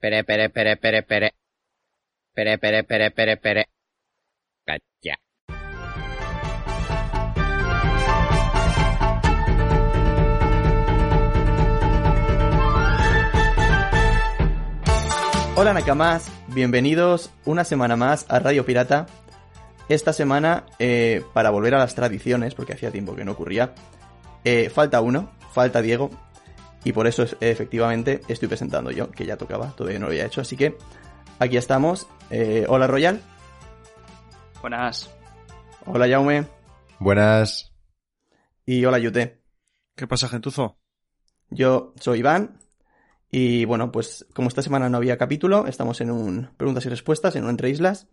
Pere, pere, pere, pere, pere. Pere, pere, pere, pere, pere. Cacha. Hola Nakamas, bienvenidos una semana más a Radio Pirata. Esta semana, eh, para volver a las tradiciones, porque hacía tiempo que no ocurría, eh, falta uno, falta Diego, y por eso es- efectivamente estoy presentando yo, que ya tocaba, todavía no lo había hecho, así que aquí estamos. Eh, hola Royal, Buenas. hola Jaume Buenas. y hola Yute. ¿Qué pasa, gentuzo? Yo soy Iván y bueno, pues como esta semana no había capítulo, estamos en un preguntas y respuestas, en un entre islas.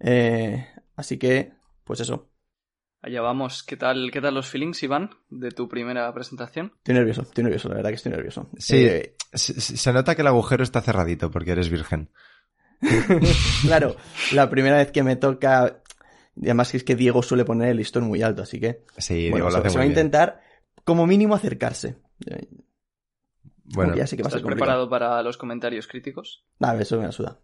Eh, así que, pues eso, Allá vamos. ¿Qué tal, ¿Qué tal los feelings, Iván, de tu primera presentación? estoy nervioso, estoy nervioso, la verdad que estoy nervioso. Sí, Eh, se, se nota que el agujero está cerradito porque eres virgen. claro, la primera vez que me toca, además es que Diego suele poner el listón muy alto, así que Sí, bueno, Diego lo se, va a intentar como mínimo acercarse. Bueno, ya sé que va ¿Estás preparado para los comentarios críticos? Nada, eso me la suda.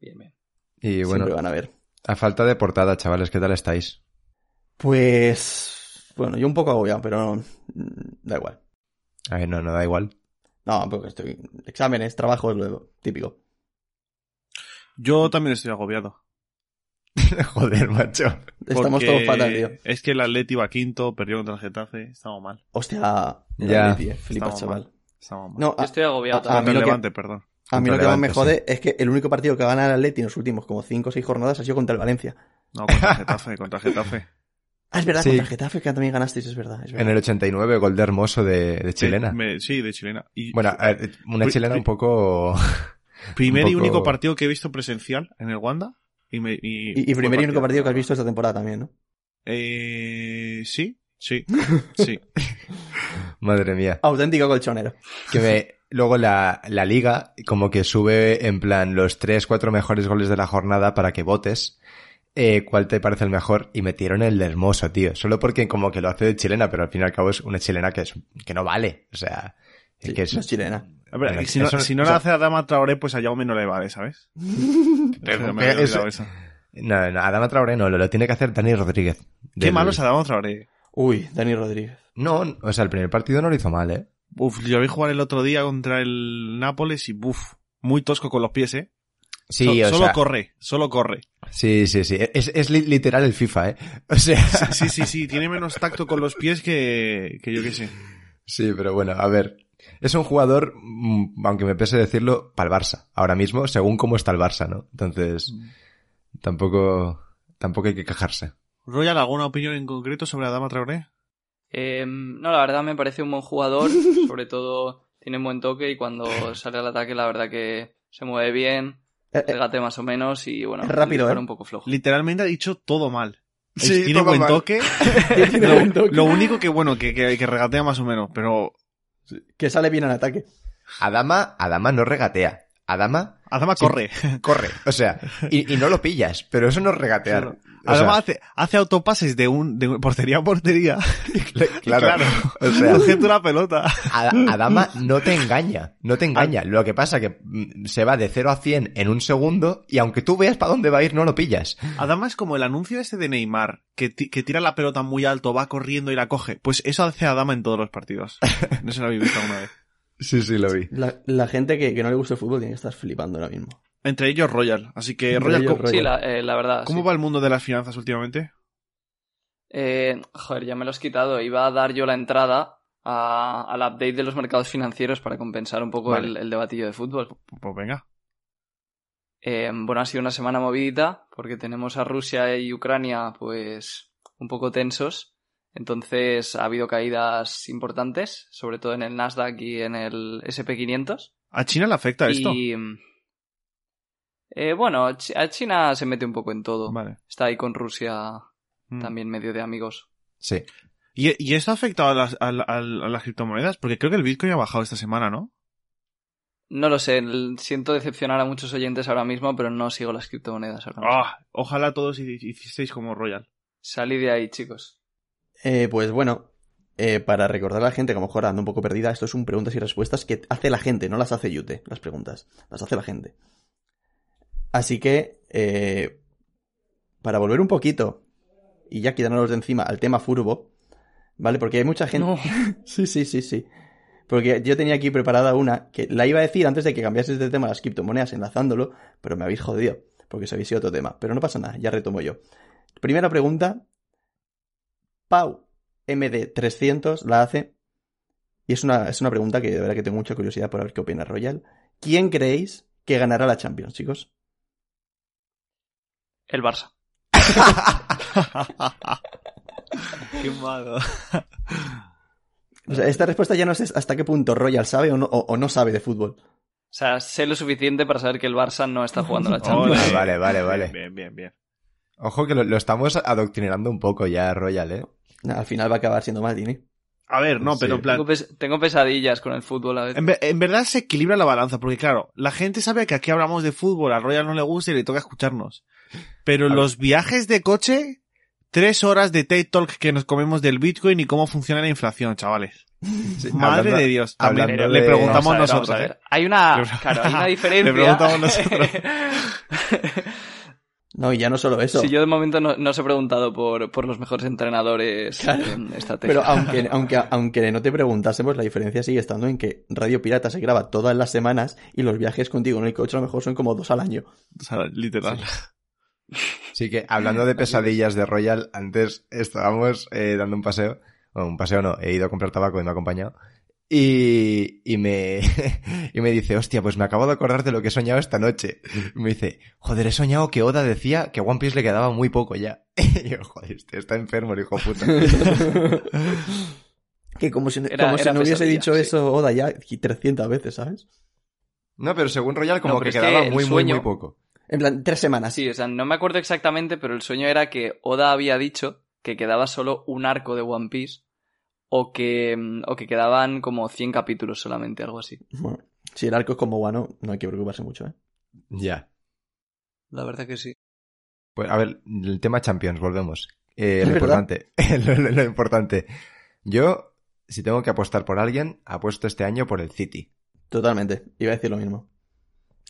Bien, bien. y bueno, Siempre van a ver. a falta de portada, chavales, ¿qué tal estáis? Pues, bueno, yo un poco agobiado, pero da igual. A ver, no, no da igual. No, porque estoy, exámenes, trabajos, lo típico. Yo también estoy agobiado. Joder, macho. Estamos porque todos fatal, tío. Es que el Atleti iba quinto, perdió contra el Getafe, estamos mal. Hostia, Ya. flipas, Estamos chaval. mal. Estamos mal. No, Yo estoy agobiado a- a mí lo que- Levante, perdón. a mí lo que más me jode es que el único partido que ha ganado el Atleti en los últimos como 5 o 6 jornadas ha sido contra el Valencia. No, contra el Getafe, contra el Getafe. Ah, es verdad, Sí. contra el Getafe que también ganasteis, es verdad. Es verdad. En el 89, gol de hermoso de, de chilena. Sí, me- sí, de chilena. Y Bueno, ver, una Pri- chilena pri- un poco... primer un y único partido que he visto presencial en el Wanda. Y, me, y, Y, y fue primer y único partido que has visto esta temporada también, ¿no? Eh, sí, sí, sí. Madre mía. Auténtico colchonero. Que me... Luego la, la liga como que sube en plan los 3, 4 mejores goles de la jornada para que votes eh, cuál te parece el mejor y metieron el de hermoso, tío. Solo porque como que lo hace de chilena, pero al fin y al cabo es una chilena que, es, que no vale. O sea, es Sí, que es... no es chilena. A ver, Bueno, si no, eso- si no eso- la hace Adama Traoré, pues a Jaume no le vale, ¿sabes? Pero- Se me había eso- olvidado eso. No, no, Adama Traoré no, lo, lo tiene que hacer Dani Rodríguez. Qué Del- malo es Adama Traoré. Uy, Dani Rodríguez. No, o sea, el primer partido no lo hizo mal, ¿eh? Uf, yo vi jugar el otro día contra el Nápoles y buf, muy tosco con los pies, ¿eh? Sí, So- o solo sea, corre, solo corre. sí, sí, sí. Es, es li- literal el FIFA, ¿eh? O sea, Sí, sí, sí, tiene menos tacto con los pies que, que yo qué sé. sí, pero bueno, a ver. Es un jugador, mm, aunque me pese decirlo, para el Barça. Ahora mismo, según cómo está el Barça, ¿no? Entonces, tampoco, tampoco hay que quejarse. Royal, ¿alguna opinión en concreto sobre Adama Traoré? Eh, no, la verdad me parece un buen jugador. Sobre todo tiene un buen toque y cuando sale al ataque, la verdad que se mueve bien, Eh, eh, regate más o menos y bueno, Es rápido, ¿eh? un poco flojo. Literalmente ha dicho todo mal. Sí, tiene buen mal. toque. lo, buen toque. lo único que, bueno, que, que, que regatea más o menos, pero Que sale bien al ataque. Adama, Adama no regatea. Adama Adama Sí. corre. corre. O sea, y, y no lo pillas, pero eso no es regatear. Sea, hace, hace autopases de un, de un- portería a portería. claro. claro. O sea, la pelota. Ad- Adama no te engaña, no te engaña. Lo que pasa que mm, se va de 0 a 100 en un segundo y aunque tú veas para dónde va a ir, no lo pillas. Adama es como el anuncio ese de Neymar, que, que tira la pelota muy alto, va corriendo y la coge. Pues eso hace Adama en todos los partidos. No se lo habéis visto alguna vez. Sí, sí, lo vi. La, la gente que, que no le gusta el fútbol tiene que estar flipando ahora mismo. Entre ellos Royal. Así que, Entre Royal, ellos, ¿cómo, Royal. Sí, la, eh, la verdad. cómo sí. va el mundo de las finanzas últimamente? Eh, joder, ya me lo has quitado. Iba a dar yo la entrada a- al update de los mercados financieros para compensar un poco Vale. el, el debatillo de fútbol. Pues venga. Eh, bueno, ha sido una semana movidita porque tenemos a Rusia y Ucrania pues un poco tensos. Entonces ha habido caídas importantes, sobre todo en el Nasdaq y en el SP500. ¿A China le afecta esto? Eh, bueno, a China se mete un poco en todo. Vale. Está ahí con Rusia Mm. también medio de amigos. Sí. ¿Y, y esto ha afectado a las, a, la- a las criptomonedas? Porque creo que el Bitcoin ha bajado esta semana, ¿no? No lo sé, siento decepcionar a muchos oyentes ahora mismo, pero no sigo las criptomonedas ahora mismo. Ah, ojalá todos hi- hicisteis como Royal. Salí de ahí, chicos. Eh, pues bueno, eh, para recordar a la gente, que a lo mejor anda un poco perdida, esto es un preguntas y respuestas que hace la gente, no las hace Yute, las preguntas. Las hace la gente. Así que, eh, para volver un poquito, y ya quitándonos de encima al tema furbo, ¿vale? Porque hay mucha gente... No. sí, sí, sí, sí. Porque yo tenía aquí preparada una que la iba a decir antes de que cambiases de tema las criptomonedas enlazándolo, pero me habéis jodido, porque se habéis ido otro tema. Pero no pasa nada, ya retomo yo. Primera pregunta. Pau MD300 la hace. Y es una, es una pregunta que de verdad que tengo mucha curiosidad por ver qué opina Royal. ¿Quién creéis que ganará la Champions, chicos? El Barça. Qué malo. O sea, esta respuesta ya no sé hasta qué punto Royal sabe o no, o- o no sabe de fútbol. O sea, sé lo suficiente para saber que el Barça no está jugando la Champions. Vale, vale, vale. Bien, bien, bien. Ojo que lo, lo estamos adoctrinando un poco ya, Royal, ¿eh? Nah, Al final va a acabar siendo Maldini. A ver, no, pero Sí. en plan... Tengo, pes- tengo pesadillas con el fútbol a veces. En, ve- en verdad se equilibra la balanza, porque claro, la gente sabe que aquí hablamos de fútbol, a Royal no le gusta y le toca escucharnos. Pero los viajes de coche, tres horas de TED Talk que nos comemos del Bitcoin y cómo funciona la inflación, chavales. Madre Hablando- de Dios. También hablando le de- preguntamos Vamos a ver, nosotros, ¿eh? ver. Hay una, Le- claro, hay una diferencia. Le preguntamos nosotros. No, y ya no solo eso. Si yo de momento no, no os he preguntado por, por los mejores entrenadores en estrategia. Pero aunque, aunque, aunque no te preguntásemos, la diferencia sigue estando en que Radio Pirata se graba todas las semanas y los viajes contigo en el coche a lo mejor son como dos al año. O sea, literal. Sí que hablando de pesadillas de Royal, antes estábamos eh, dando un paseo. Bueno, un paseo no, he ido a comprar tabaco y me ha acompañado. Y, y me, y me dice, hostia, pues me acabo de acordar de lo que he soñado esta noche. Y me dice, joder, he soñado que Oda decía que a One Piece le quedaba muy poco ya. Y yo, joder, este está enfermo el hijo puta. Que como si, Era- como si no hubiese dicho sí. eso Oda ya 300 veces, ¿sabes? No, pero según Royal como No, que quedaba muy, muy, muy poco. En plan, tres semanas. Sí, o sea, no me acuerdo exactamente, pero el sueño era que Oda había dicho que quedaba solo un arco de One Piece o que, mm, o que quedaban como 100 capítulos solamente, algo así. Bueno, si el arco es como Wano, no hay que preocuparse mucho, ¿eh? Ya. La verdad que sí. Pues a ver, el tema Champions, volvemos. Eh, Es lo verdad. importante, lo, lo- lo importante. Yo, si tengo que apostar por alguien, apuesto este año por el City. Totalmente. Iba a decir lo mismo.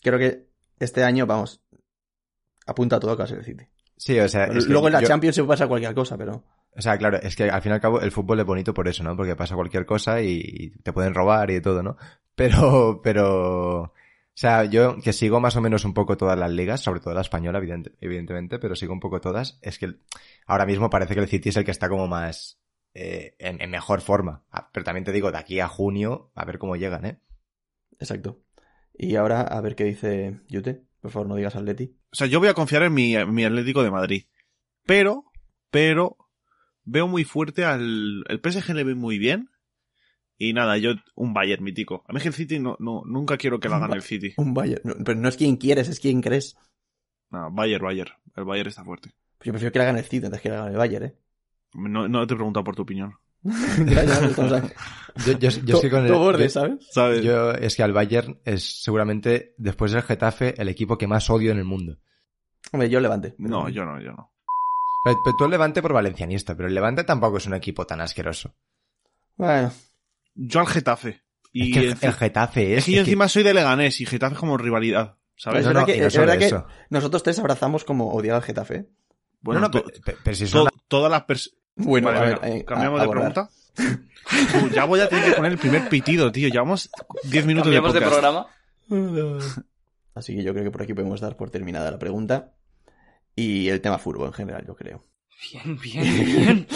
Creo que este año, vamos, apunta a todo a que va a ser el City. Sí, o sea, es que Luego en la yo- Champions se pasa cualquier cosa, pero... O sea, claro, es que al fin y al cabo el fútbol es bonito por eso, ¿no? Porque pasa cualquier cosa y te pueden robar y de todo, ¿no? Pero, pero, o sea, yo que sigo más o menos un poco todas las ligas, sobre todo la española, evidente- evidentemente, pero sigo un poco todas, es que ahora mismo parece que el City es el que está como más eh, en, en mejor forma. Ah, Pero también te digo, de aquí a junio, a ver cómo llegan, ¿eh? Exacto. Y ahora, a ver qué dice Yute. Por favor, no digas Atleti. O sea, yo voy a confiar en mi, en mi Atlético de Madrid. Pero, pero, veo muy fuerte al... El PSG le ve muy bien. Y nada, yo, un Bayern mítico. A mí es que el City no, no, nunca quiero que lo hagan el City. Un Bayern. No, pero no es quien quieres, es quien crees. No, Bayern, Bayern. El Bayern está fuerte. Pues yo prefiero que le hagan el City antes que le hagan el Bayern, ¿eh? No, no te he preguntado por tu opinión. ya, ya, estamos ahí. Yo, yo, yo es que con el- borde, yo- ¿sabes? ¿Sabes? yo- es que al Bayern es seguramente, después del Getafe, el equipo que más odio en el mundo. Hombre, yo levante. No, yo no, yo no. Pero, pero tú el Levante por valencianista, pero el Levante tampoco es un equipo tan asqueroso. Bueno, Yo al Getafe. Y es que el, Getafe es... es que yo es que- encima soy de Leganés y Getafe es como rivalidad. ¿Sabes? es No, verdad no, que, y no es verdad que nosotros tres abrazamos como odiar al Getafe. ¿eh? Bueno, no, pero, pero- pero si son to- todas las personas... Bueno, Vale, a ver, venga, eh, cambiamos a- de abordar. pregunta. Ya voy a tener que poner el primer pitido, tío. Llevamos 10 minutos de Cambiamos de, podcast. programa. Así que yo creo que por aquí podemos dar por terminada la pregunta. Y el tema furbo en general, yo creo. Bien, bien, bien.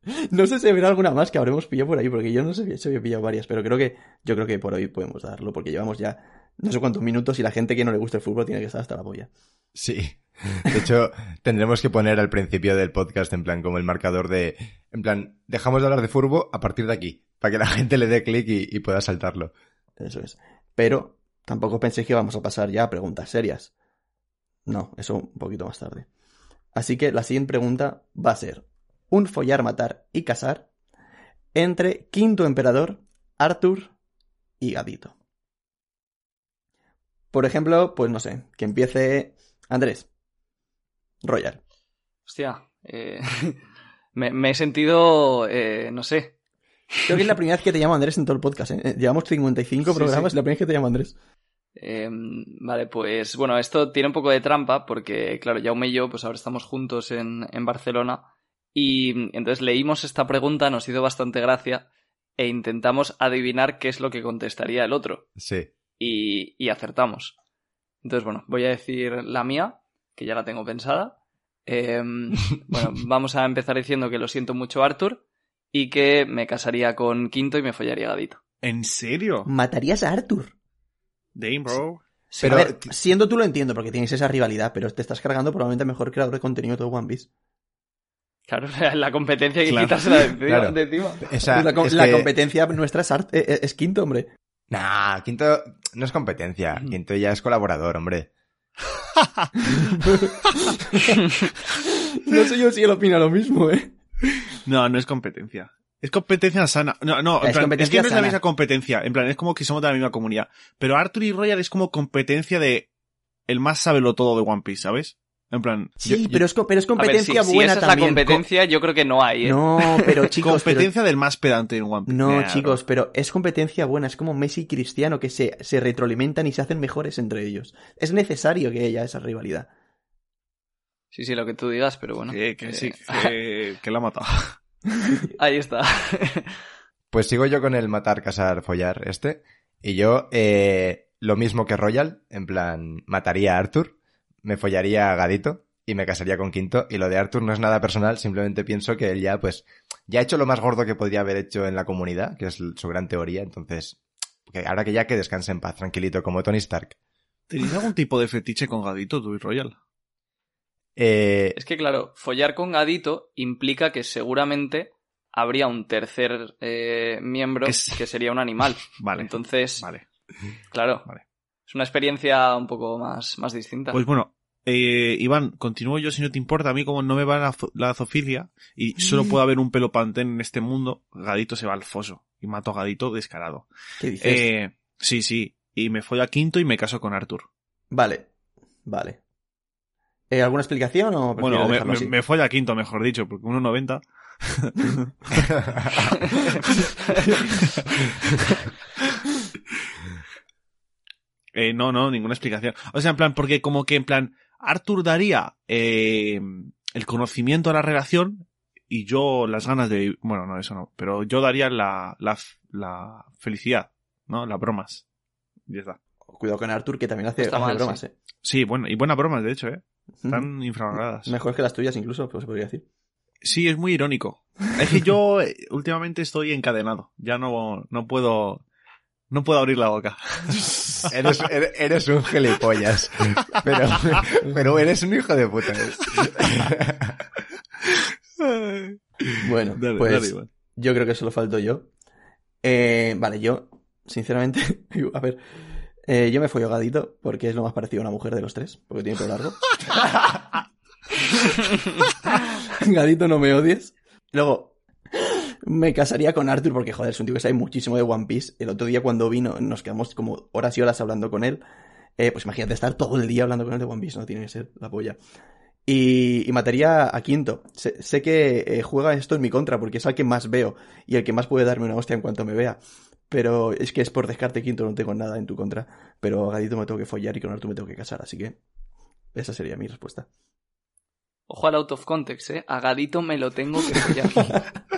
no sé si habrá alguna más que habremos pillado por ahí, porque yo no sé si había pillado varias, pero creo que yo creo que por hoy podemos darlo, porque llevamos ya no sé cuántos minutos y la gente que no le gusta el fútbol tiene que estar hasta la polla. Sí. De hecho, tendremos que poner al principio del podcast en plan como el marcador de... En plan, dejamos de hablar de furbo a partir de aquí, para que la gente le dé clic y, pueda saltarlo. Eso es. Pero tampoco penséis que vamos a pasar ya a preguntas serias. No, eso un poquito más tarde. Así que la siguiente pregunta va a ser un follar, matar y casar entre Quinto Emperador, Arthur y Gadito. Por ejemplo, pues no sé, que empiece Andrés. Royal. Hostia, eh, me, me he sentido, eh, no sé, Creo que es la primera vez que te llamo Andrés en todo el podcast, ¿eh? Llevamos 55 Sí, programas sí. y la primera vez que te llamo Andrés. Eh, vale, pues bueno, esto tiene un poco de trampa porque, claro, Jaume y yo, pues ahora estamos juntos en, en Barcelona y entonces leímos esta pregunta, nos hizo bastante gracia e intentamos adivinar qué es lo que contestaría el otro Sí. y, y acertamos. Entonces, bueno, voy a decir la mía, que ya la tengo pensada. Eh, bueno, vamos a empezar diciendo que lo siento mucho, Arthur, y que me casaría con Quinto y me follaría a Gadito. ¿En serio? ¿Matarías a Arthur? Dame, bro. Pero, Pero- a ver, siendo tú lo entiendo, porque tienes esa rivalidad, pero te estás cargando probablemente el mejor creador de contenido de todo One Piece. Claro, la competencia que Claro. quitársela de encima. Claro. de encima. Esa, la, es la que- competencia nuestra es, Art- eh, eh, es quinto, hombre. Nah, Quinto no es competencia. Quinto ya es colaborador, hombre. No sé yo si él opina lo mismo, ¿eh? No, no es competencia. Es competencia sana. No, no, en Es plan, es que no es la sana. misma competencia. En plan, es como que somos de la misma comunidad. Pero Arthur y Royal es como competencia de el más sábelo todo de One Piece, ¿sabes? En plan, Sí, yo- pero, es, pero ver, competencia si, si buena esa es la también. competencia, yo creo que no hay, ¿eh? No, pero chicos, pero- competencia del más pedante en One Piece. No, chicos, pero es competencia buena, es como Messi y Cristiano que se, se retroalimentan y se hacen mejores entre ellos. Es necesario que haya esa rivalidad. Sí, sí, lo que tú digas, pero bueno. Que, que Eh, sí, que, que la ha matado. Ahí está. Pues sigo yo con el matar, casar, follar este. Y yo, eh, lo mismo que Royal, en plan, mataría a Arthur, me follaría a Gadito y me casaría con Quinto. Y lo de Arthur no es nada personal, simplemente pienso que él ya, pues, ya ha hecho lo más gordo que podría haber hecho en la comunidad, que es su gran teoría. Entonces, que ahora que ya que descanse en paz, tranquilito, como Tony Stark. ¿Tenéis algún tipo de fetiche con Gadito, tú y Royal? Eh, es que, claro, follar con Gadito implica que seguramente habría un tercer eh, miembro Que que, es- sería un animal. Vale. Entonces, Vale. claro, Vale. Es una experiencia un poco más, más distinta. Pues bueno, eh, Iván, continúo yo si no te importa. A mí como no me va la, la zoofilia y solo puede haber un pelo pantén en este mundo, Gadito se va al foso y mato a Gadito descarado. ¿Qué dices? Eh, sí, sí. Y me follo a Quinto y me caso con Arthur. Vale, vale. Eh, ¿Alguna explicación o Bueno, me, me, me follo a Quinto, mejor dicho, porque 1.90. Eh, no, no, ninguna explicación. O sea, en plan, porque como que en plan, Arthur daría eh, el conocimiento a la relación y yo las ganas de... Bueno, no, eso no. Pero yo daría la, la, la felicidad, ¿no? Las bromas. Y ya está. Cuidado con Arthur, que también hace, Está hace mal, bromas, sí. eh. Sí, bueno, y buenas bromas, de hecho, ¿eh? Están infravaloradas. Mejores que las tuyas incluso, pues se podría decir. Sí, es muy irónico. Es que yo eh, últimamente estoy encadenado. Ya no, no puedo... No puedo abrir la boca. eres, eres- eres un gilipollas. Pero, pero eres un hijo de puta. Bueno, Dale, pues dale, yo creo que solo falto yo. Eh, vale, yo, sinceramente, a ver, eh, yo me follo a Gadito porque es lo más parecido a una mujer de los tres, porque tiene pelo largo. Gadito, no me odies. Luego, me casaría con Arthur porque, joder, es un tío que sabe muchísimo de One Piece. El otro día cuando vino, nos quedamos como horas y horas hablando con él. Eh, pues imagínate estar todo el día hablando con él de One Piece, no tiene que ser la polla. Y, y mataría a Quinto. Sé, sé que eh, juega esto en mi contra porque es al que más veo y el que más puede darme una hostia en cuanto me vea. Pero es que es por descarte Quinto, no tengo nada en tu contra. Pero a Gadito me tengo que follar y con Arthur me tengo que casar, así que esa sería mi respuesta. Ojo al out of context, ¿eh? A Gadito me lo tengo que follar.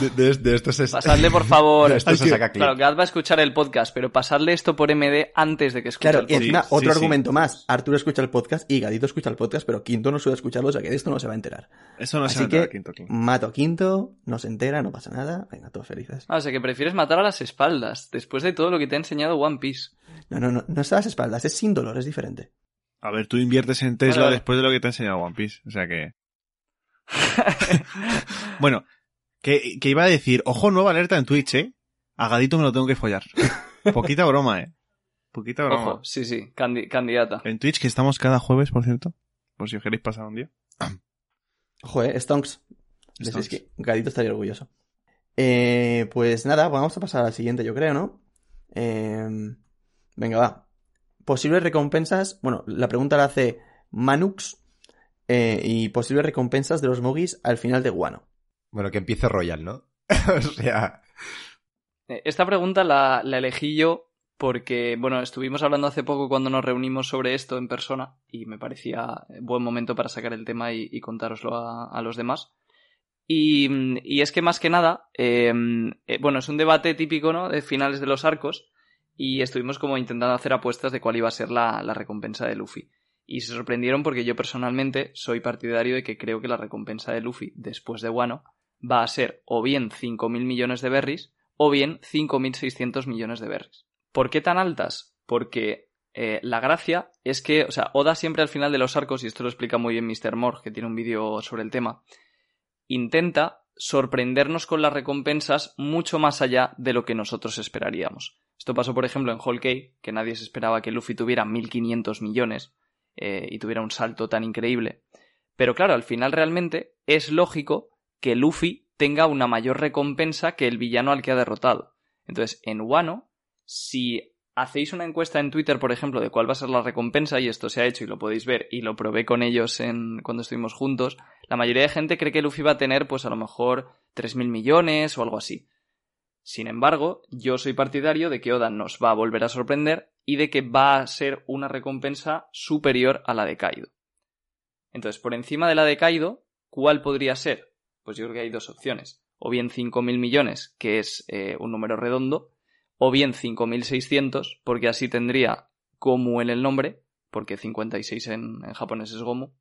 De, de- de esto se, Pasadle, por favor. de esto se saca clip. Claro, Gad va a escuchar el podcast, pero pasadle esto por MD antes de que escuche Claro, el y podcast. encima Sí, otro sí, argumento más. Arturo escucha el podcast y Gadito escucha el podcast, pero Quinto no suele escucharlo, o sea que de esto no se va a enterar. Eso no Así se que nota, Quinto, claro. mato a Quinto, no se entera, no pasa nada. Venga, todos felices. Ah, o sea que prefieres matar a las espaldas, después de todo lo que te ha enseñado One Piece. No, no, no, no es a las espaldas, es sin dolor, es diferente. A ver, tú inviertes en Tesla Vale, vale. después de lo que te ha enseñado One Piece. O sea que... bueno, que, que iba a decir, ojo, nueva alerta en Twitch, ¿eh? A Gadito me lo tengo que follar. Poquita broma, ¿eh? Poquita broma. Ojo, sí, sí, candi- candidata. En Twitch, que estamos cada jueves, por cierto. Por si os queréis pasar un día. Ojo, eh, Stonks. Stonks. que Gadito estaría orgulloso. Eh, pues nada, vamos a pasar al siguiente, yo creo, ¿no? Eh, venga, va. Posibles recompensas. Bueno, la pregunta la hace Manux. Eh, y posibles recompensas de los Mogis al final de Guano. Bueno, que empiece Royal, ¿no? o sea... Eh, Esta pregunta la, la elegí yo porque, bueno, estuvimos hablando hace poco cuando nos reunimos sobre esto en persona y me parecía buen momento para sacar el tema y, y contároslo a, a, los demás. Y, y, es que más que nada, eh, eh, bueno, es un debate típico, ¿no? De finales de los arcos y estuvimos como intentando hacer apuestas de cuál iba a ser la, la recompensa de Luffy. Y se sorprendieron porque yo personalmente soy partidario de que creo que la recompensa de Luffy después de Wano va a ser o bien 5.000 millones de berries o bien 5.600 millones de berries. ¿Por qué tan altas? Porque eh, la gracia es que, o sea, Oda siempre al final de los arcos, y esto lo explica muy bien Mr. Morg, que tiene un vídeo sobre el tema, intenta sorprendernos con las recompensas mucho más allá de lo que nosotros esperaríamos. Esto pasó, por ejemplo, en Whole que nadie se esperaba que Luffy tuviera 1.500 millones eh, y tuviera un salto tan increíble. Pero claro, al final realmente es lógico que Luffy tenga una mayor recompensa que el villano al que ha derrotado. Entonces, en Wano, si hacéis una encuesta en Twitter, por ejemplo, de cuál va a ser la recompensa, y esto se ha hecho y lo podéis ver, y lo probé con ellos en, cuando estuvimos juntos, la mayoría de gente cree que Luffy va a tener, pues a lo mejor, 3.000 millones o algo así. Sin embargo, yo soy partidario de que Oda nos va a volver a sorprender y de que va a ser una recompensa superior a la de Kaido. Entonces, por encima de la de Kaido, ¿cuál podría ser? Pues yo creo que hay dos opciones. O bien 5.000 millones, que es eh, un número redondo, o bien 5.600, porque así tendría Gomu en el nombre, porque 56 en, en japonés es Gomu,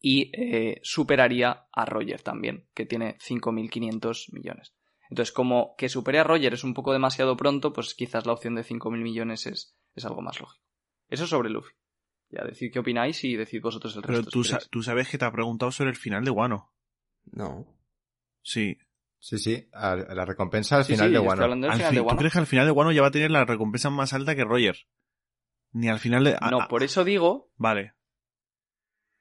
y eh, superaría a Roger también, que tiene 5.500 millones. Entonces, como que supere a Roger es un poco demasiado pronto, pues quizás la opción de 5.000 millones es, es algo más lógico. Eso sobre Luffy. Ya, decid qué opináis y decid vosotros el resto. Pero tú, sa tú sabes que te ha preguntado sobre el final de Wano. No. Sí. Sí, sí, a la recompensa al Sí, final sí, de Wano. hablando del Al final fin- de ¿Tú Wano. crees que al final de Wano ya va a tener la recompensa más alta que Roger? Ni al final de... No, por eso digo, Vale.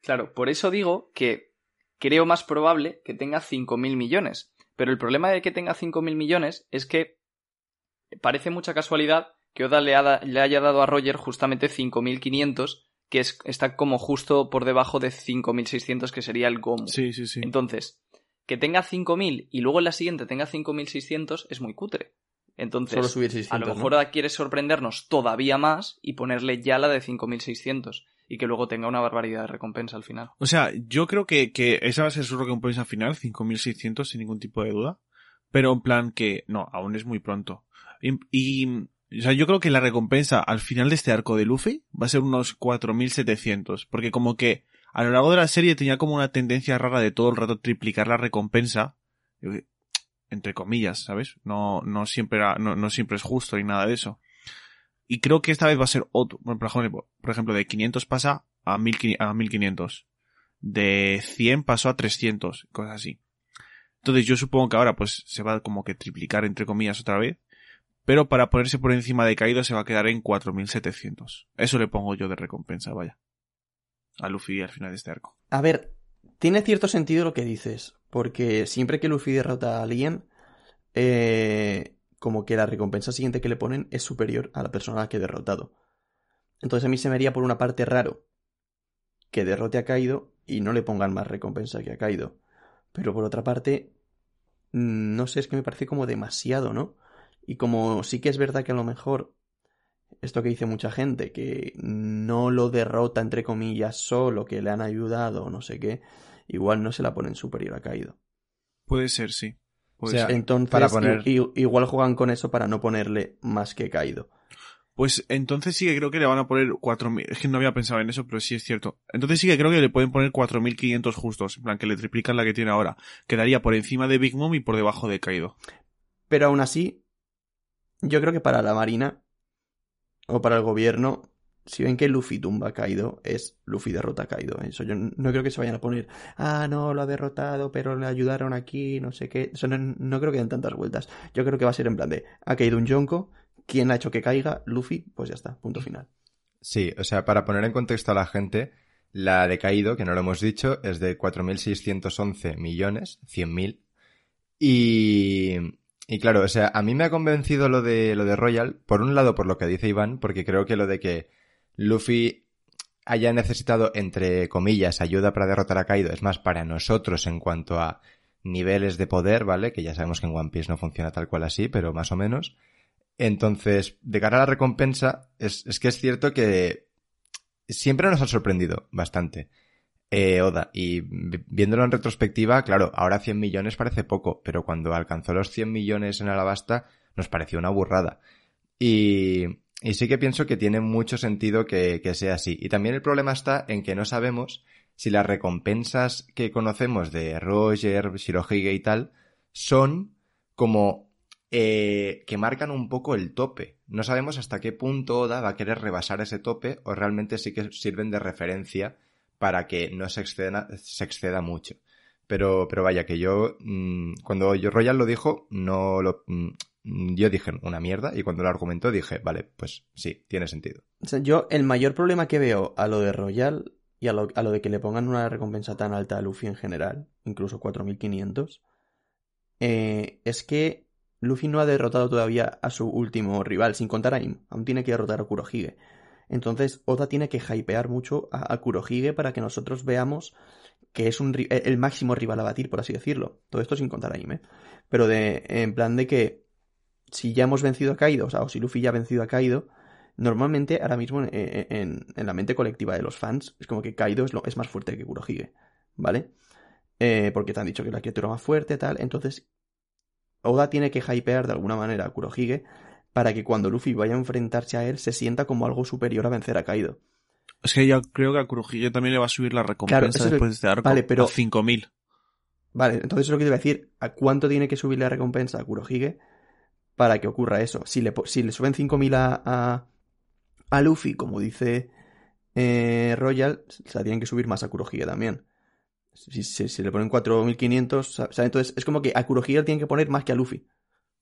claro, por eso digo que creo más probable que tenga 5.000 millones. Pero el problema de que tenga 5.000 millones es que parece mucha casualidad que Oda le, ha- le haya dado a Roger justamente 5.500, que es, está como justo por debajo de 5.600, que sería el Gomu. Sí, sí, sí. Entonces, que tenga 5.000 y luego en la siguiente tenga 5.600 es muy cutre. Entonces, Solo subir 600. a lo ¿no? mejor Oda quiere sorprendernos todavía más y ponerle ya la de 5.600 y que luego tenga una barbaridad de recompensa al final. O sea, yo creo que, que esa va a ser su recompensa final, 5.600 sin ningún tipo de duda. Pero en plan que, no, aún es muy pronto. Y, y, o sea, yo creo que la recompensa al final de este arco de Luffy va a ser unos 4.700. Porque como que a lo largo de la serie tenía como una tendencia rara de todo el rato triplicar la recompensa. Entre comillas, ¿sabes? No, no siempre no, no siempre es justo ni nada de eso. Y creo que esta vez va a ser otro. Bueno, Por ejemplo, de 500 pasa a 1500. a 1500. De 100 pasó a 300, cosas así. Entonces yo supongo que ahora pues se va como que triplicar entre comillas otra vez. Pero para ponerse por encima de Kaido se va a quedar en 4700. Eso le pongo yo de recompensa, vaya. A Luffy al final de este arco. A ver, tiene cierto sentido lo que dices, porque siempre que Luffy derrota a alguien, eh, como que la recompensa siguiente que le ponen es superior a la persona que ha derrotado. Entonces a mí se me haría por una parte raro que derrote a Kaido y no le pongan más recompensa que a Kaido. Pero por otra parte, mm, no sé, es que me parece como demasiado, ¿no? Y como sí que es verdad que a lo mejor esto que dice mucha gente, que no lo derrota entre comillas solo, que le han ayudado o no sé qué, igual no se la ponen superior a Kaido. Puede ser, sí. O sea. Entonces, para poner- igual juegan con eso para no ponerle más que Kaido. Pues entonces sí que creo que le van a poner 4.000. Es que no había pensado en eso, pero sí es cierto. Entonces sí que creo que le pueden poner 4.500 justos. En plan, que le triplican la que tiene ahora. Quedaría por encima de Big Mom y por debajo de Kaido. Pero aún así, yo creo que para la Marina o para el gobierno, si ven que Luffy tumba a Kaido, es Luffy derrota a Kaido. Eso yo no creo que se vayan a poner, ah, no, lo ha derrotado, pero le ayudaron aquí, no sé qué. Eso no, no creo que den tantas vueltas. Yo creo que va a ser en plan de, ha caído un Yonko, ¿quién ha hecho que caiga? Luffy, pues ya está, punto final. Sí, o sea, para poner en contexto a la gente, la de Caído, que no lo hemos dicho, es de 4.611 millones, 100.000. Y, y claro, o sea, a mí me ha convencido lo de, lo de Royal, por un lado por lo que dice Iván, porque creo que lo de que Luffy haya necesitado, entre comillas, ayuda para derrotar a Kaido, es más para nosotros en cuanto a niveles de poder, ¿vale? Que ya sabemos que en One Piece no funciona tal cual así, pero más o menos. Entonces, de cara a la recompensa, es, que es cierto que siempre nos ha sorprendido bastante eh, Oda. Y viéndolo en retrospectiva, claro, ahora 100 millones parece poco, pero cuando alcanzó los 100 millones en Alabasta, nos pareció una burrada. Y, y sí que pienso que tiene mucho sentido que, que sea así. Y también el problema está en que no sabemos si las recompensas que conocemos de Roger, Shirohige y tal son como eh, que marcan un poco el tope. No sabemos hasta qué punto Oda va a querer rebasar ese tope o realmente sí que sirven de referencia para que no se exceda, se exceda mucho. Pero, pero vaya, que yo, mmm, cuando Royal lo dijo, no lo, mmm, yo dije una mierda y cuando lo argumentó dije, vale, pues sí, tiene sentido. Yo el mayor problema que veo a lo de Royal y a lo, a lo de que le pongan una recompensa tan alta a Luffy en general, incluso 4500, eh, es que Luffy no ha derrotado todavía a su último rival, sin contar a Im. Aún tiene que derrotar a Kurohige. Entonces, Oda tiene que hypear mucho a, a Kurohige para que nosotros veamos que es un, el máximo rival a batir, por así decirlo. Todo esto sin contar a Im, ¿eh? Pero de, en plan de que si ya hemos vencido a Kaido, o sea, o si Luffy ya ha vencido a Kaido, normalmente ahora mismo en, en, en, la mente colectiva de los fans es como que Kaido es, lo, es más fuerte que Kurohige, ¿vale? Eh, porque te han dicho que es la criatura más fuerte, tal. Entonces, Oda tiene que hypear de alguna manera a Kurohige para que cuando Luffy vaya a enfrentarse a él se sienta como algo superior a vencer a Kaido. Es que yo creo que a Kurohige también le va a subir la recompensa claro, después de este arco vale, pero... a 5000. Vale, entonces es lo que te iba a decir. ¿A cuánto tiene que subir la recompensa a Kurohige para que ocurra eso? Si le, si le suben 5000 a, a, a, Luffy, como dice eh, Royal, se la tienen que subir más a Kurohige también. Si, si, si le ponen 4500, o sea, entonces es como que a Kurohige tienen que poner más que a Luffy.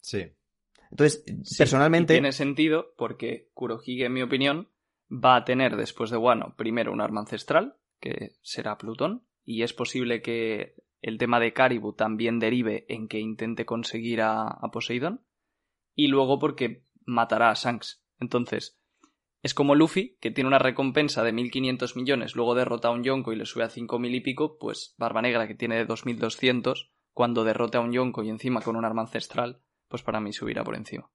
Sí. Entonces, sí, personalmente. tiene sentido porque Kurohige, en mi opinión, va a tener después de Wano primero un arma ancestral, que será Plutón, y es posible que el tema de Caribou también derive en que intente conseguir a, a Poseidon, y luego porque matará a Shanks. Entonces, es como Luffy, que tiene una recompensa de 1.500 millones, luego derrota a un Yonko y le sube a 5.000 y pico, pues Barba Negra, que tiene de 2.200, cuando derrote a un Yonko y encima con un arma ancestral, pues para mí subirá por encima.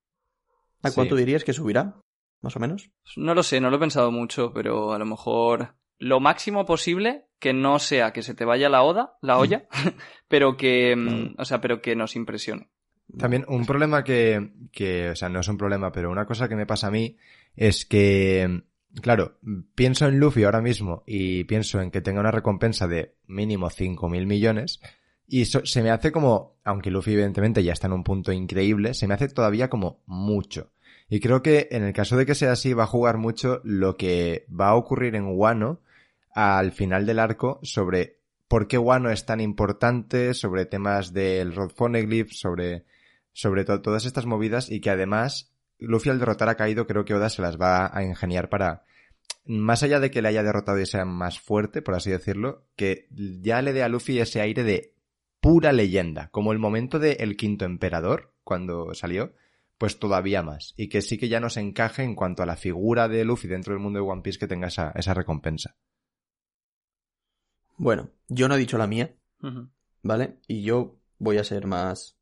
¿A cuánto sí. dirías que subirá? Más o menos. No lo sé, no lo he pensado mucho, pero a lo mejor lo máximo posible que no sea que se te vaya la oda, la olla, pero que, mm. o sea, pero que nos impresione. También un problema que, que, o sea, no es un problema, pero una cosa que me pasa a mí es que, claro, pienso en Luffy ahora mismo y pienso en que tenga una recompensa de mínimo 5.000 millones y so, se me hace como, aunque Luffy evidentemente ya está en un punto increíble, se me hace todavía como mucho. Y creo que en el caso de que sea así va a jugar mucho lo que va a ocurrir en Wano al final del arco sobre por qué Wano es tan importante, sobre temas del Rod Phoneglyph, sobre, sobre to todas estas movidas y que además Luffy al derrotar a Kaido creo que Oda se las va a ingeniar para, más allá de que le haya derrotado y sea más fuerte, por así decirlo, que ya le dé a Luffy ese aire de pura leyenda, como el momento de El Quinto Emperador, cuando salió, pues todavía más. Y que sí que ya nos encaje en cuanto a la figura de Luffy dentro del mundo de One Piece que tenga esa, esa recompensa. Bueno, yo no he dicho la mía, uh -huh. ¿vale? Y yo voy a ser más.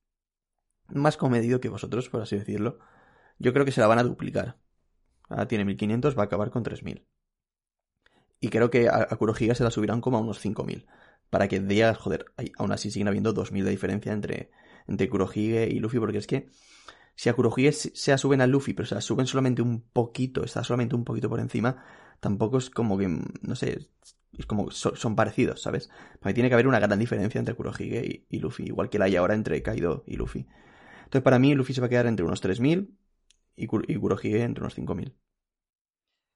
Más comedido que vosotros, por así decirlo. Yo creo que se la van a duplicar. Ahora tiene 1500, va a acabar con 3000. Y creo que a, a Kurohige se la subirán como a unos 5000. Para que digas, joder, aún así siguen habiendo 2000 de diferencia entre, entre Kurohige y Luffy, porque es que si a Kurohige se la suben a Luffy, pero se la suben solamente un poquito, está solamente un poquito por encima, tampoco es como que, no sé, es como son, son parecidos, ¿sabes? Porque tiene que haber una gran diferencia entre Kurohige y, y, Luffy, igual que la hay ahora entre Kaido y Luffy. Entonces, para mí, Luffy se va a quedar entre unos 3000 y, y Kurohige entre unos 5000.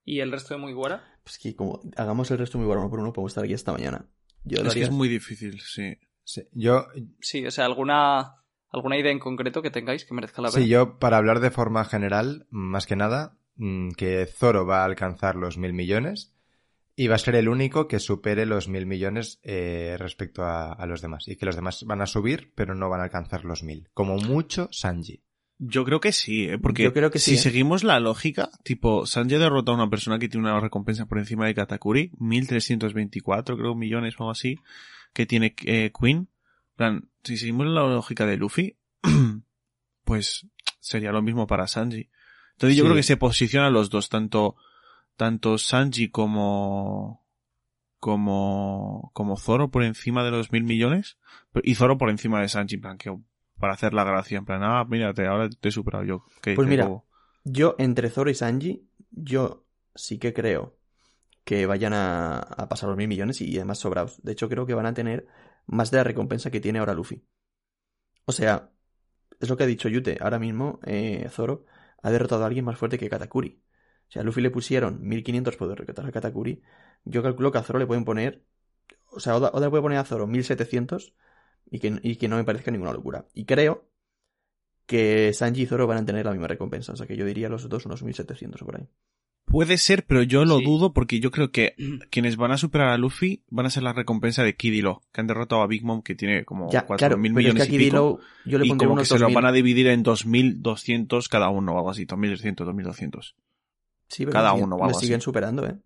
¿Y el resto de Mugiwara? Pues que como hagamos el resto de Mugiwara uno por uno, podemos estar aquí hasta mañana. Yo es que es muy difícil, sí. sí. Yo... Sí, o sea, alguna ¿Alguna idea en concreto que tengáis que merezca la pena? Sí, yo para hablar de forma general, más que nada, mm, que Zoro va a alcanzar los mil millones y va a ser el único que supere los mil millones eh, respecto a, a, los demás. Y que los demás van a subir, pero no van a alcanzar los mil. Como mucho, Sanji. Yo creo que sí, ¿eh? porque yo creo que sí, si ¿eh? seguimos la lógica, tipo, Sanji derrota a una persona que tiene una recompensa por encima de Katakuri, 1324 creo millones o algo así, que tiene eh, Queen, plan, si seguimos la lógica de Luffy, pues sería lo mismo para Sanji. Entonces yo Sí. creo que se posicionan los dos, tanto, tanto Sanji como, como, como Zoro por encima de los mil millones, y Zoro por encima de Sanji, en plan, que para hacer la gracia, en plan, ah, mírate, ahora te he superado yo. ¿Qué Pues mira? Yo, entre Zoro y Sanji, yo sí que creo que vayan a, a pasar los mil millones y además sobrados. De hecho, creo que van a tener más de la recompensa que tiene ahora Luffy. O sea, es lo que ha dicho Yute. Ahora mismo, eh, Zoro ha derrotado a alguien más fuerte que Katakuri. O sea, a Luffy le pusieron 1500 por derrotar a Katakuri. Yo calculo que a Zoro le pueden poner. O sea, Oda, Oda puede poner a Zoro 1700 y que, y que no me parezca ninguna locura. Y creo que Sanji y Zoro van a tener la misma recompensa. O sea, que yo diría los dos unos 1700 o por ahí. Puede ser, pero yo lo Sí. dudo porque yo creo que quienes van a superar a Luffy van a ser la recompensa de Kid y que han derrotado a Big Mom, que tiene como Ya, cuatro claro, mil pero es que millones aquí y pico. Yo le y pondría como que se lo 2000. van a dividir en 2.200 cada uno o algo así, 2.300, 2.200. Sí, pero cada siguen- uno le algo siguen así. superando, ¿eh?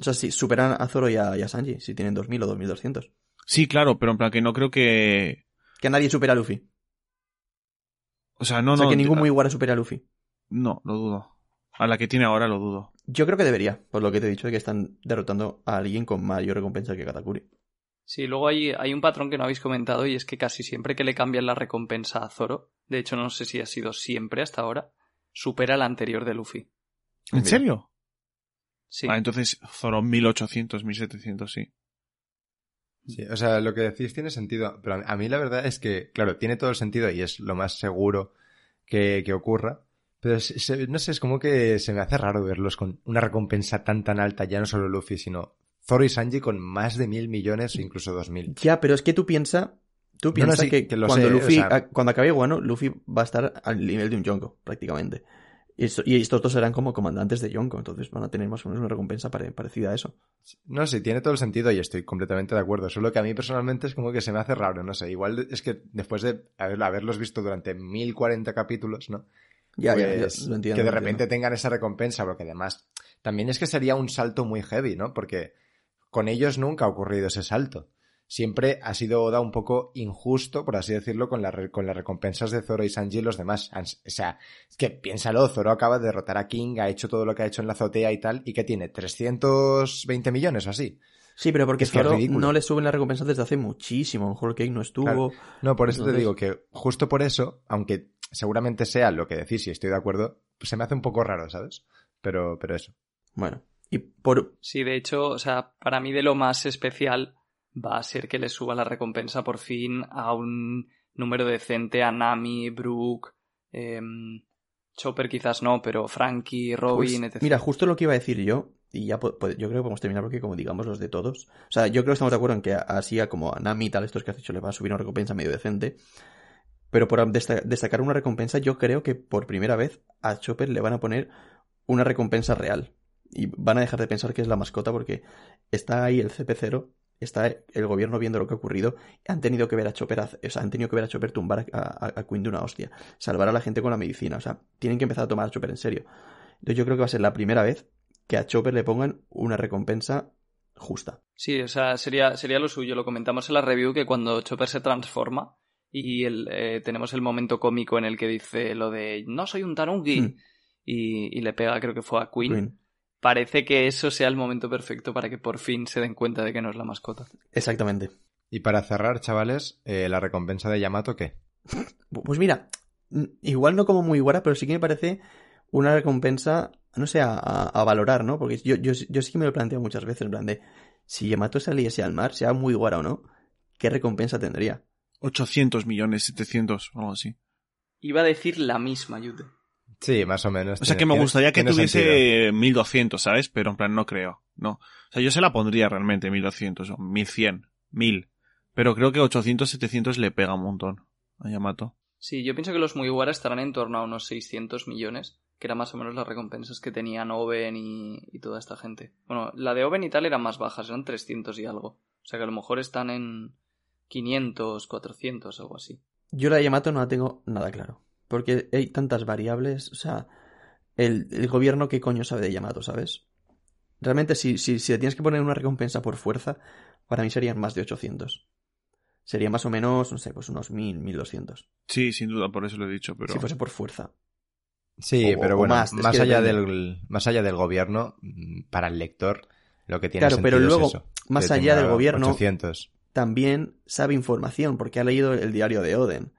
O sea, sí, superan a Zoro y a, y a Sanji, si tienen 2000 o 2200. Sí, claro, pero en plan que no creo que... Que nadie supera a Luffy. O sea, no, o sea, no... que ningún muy supere supera a Luffy. No, lo dudo. A la que tiene ahora lo dudo. Yo creo que debería, por lo que te he dicho, de que están derrotando a alguien con mayor recompensa que Katakuri. Sí, luego hay, hay un patrón que no habéis comentado y es que casi siempre que le cambian la recompensa a Zoro, de hecho no sé si ha sido siempre hasta ahora, supera la anterior de Luffy. ¿En Mira. serio? Sí. Ah, entonces Zoro 1.800, 1.700, sí. Sí, o sea, lo que decís tiene sentido, pero a mí la verdad es que, claro, tiene todo el sentido y es lo más seguro que, que ocurra, pero se- se- no sé, es como que se me hace raro verlos con una recompensa tan tan alta, ya no solo Luffy, sino Zoro y Sanji con más de mil millones o incluso dos mil. Ya, pero es que tú piensas... Tú No, no, piensas sí, que, que lo cuando sé, Luffy, o sea- a- cuando acabe Wano, Luffy va a estar al nivel de un Yonko, prácticamente. Y, y estos dos serán como comandantes de Yonko, entonces van a tener más o menos una recompensa pare- parecida a eso. No sé, tiene todo el sentido y estoy completamente de acuerdo, solo que a mí personalmente es como que se me hace raro, no sé, igual es que después de haber- haberlos visto durante 1040 capítulos, ¿no? Ya, ya, ya, pues, lo entiendo. que de repente entiendo. tengan esa recompensa, porque además también es que sería un salto muy heavy, ¿no? Porque con ellos nunca ha ocurrido ese salto. Siempre ha sido Oda un poco injusto, por así decirlo, con, la re- con las recompensas de Zoro y Sanji y los demás. O sea, es que piénsalo, Zoro acaba de derrotar a King, ha hecho todo lo que ha hecho en la azotea y tal, y que tiene 320 millones o así. Sí, pero porque Es que Zoro no le suben la recompensa desde hace muchísimo. A lo mejor Cake no estuvo. Claro. No, por eso te digo que justo por eso, aunque seguramente sea lo que decís y estoy de acuerdo, pues se me hace un poco raro, ¿sabes? Pero, pero eso. Bueno, y por. Sí, de hecho, o sea, para mí de lo más especial va a ser que le suba la recompensa por fin a un número decente a Nami, Brook, em, Chopper quizás no, pero Frankie, Robin, pues, etc. mira, justo lo que iba a decir yo, y ya po- yo creo que podemos terminar porque, como digamos, los de todos. O sea, yo creo que estamos de acuerdo en que así a como a Nami y tal, estos que has dicho, le va a subir una recompensa medio decente. Pero por desta- destacar una recompensa, yo creo que por primera vez a Chopper le van a poner una recompensa real. Y van a dejar de pensar que es la mascota porque está ahí el CP0, está el gobierno viendo lo que ha ocurrido, han tenido que ver a Chopper, o sea, han tenido que ver a Chopper tumbar a, a- a Queen de una hostia, salvar a la gente con la medicina, o sea, tienen que empezar a tomar a Chopper en serio. Entonces yo creo que va a ser la primera vez que a Chopper le pongan una recompensa justa. Sí, o sea, sería, sería lo suyo. Lo comentamos en la review que cuando Chopper se transforma y el, eh, tenemos el momento cómico en el que dice lo de no soy un tanuki Hmm. y, y le pega, creo que fue a Queen. Queen. Parece que eso sea el momento perfecto para que por fin se den cuenta de que no es la mascota. Exactamente. Y para cerrar, chavales, eh, la recompensa de Yamato, ¿qué? Pues mira, igual no como muy guara, pero sí que me parece una recompensa, no sé, a valorar, ¿no? Porque yo, yo, yo sí que me lo planteo muchas veces, en plan de, si Yamato saliese al mar, sea muy guara o no, ¿qué recompensa tendría? 800 millones, 700, algo así. Iba a decir la misma, Yute. Sí, más o menos. O sea que me gustaría que tiene sentido. tuviese 1200, ¿sabes? Pero en plan no creo, no. O sea, yo se la pondría realmente 1200 o 1100, 1000. Pero creo que 800, 700 le pega un montón a Yamato. Sí, yo pienso que los Mugiwara estarán en torno a unos 600 millones, que eran más o menos las recompensas que tenían Oben y, y toda esta gente. Bueno, la de Oben y tal eran más bajas, eran 300 y algo. O sea que a lo mejor están en 500, 400, algo así. Yo la de Yamato no la tengo nada claro. Porque hay tantas variables. O sea, el, el gobierno, ¿qué coño sabe de Yamato, sabes? Realmente, si, si, si le tienes que poner una recompensa por fuerza, para mí serían más de 800. sería más o menos, no sé, pues unos 1000, 1200. Sí, sin duda, por eso lo he dicho, pero... Si fuese por fuerza. Sí, O- pero o bueno, más, más, allá depende. del, más allá del gobierno, para el lector, lo que tiene Claro, pero es luego, eso, más allá del gobierno, 800. también sabe información porque ha leído el diario de Oden.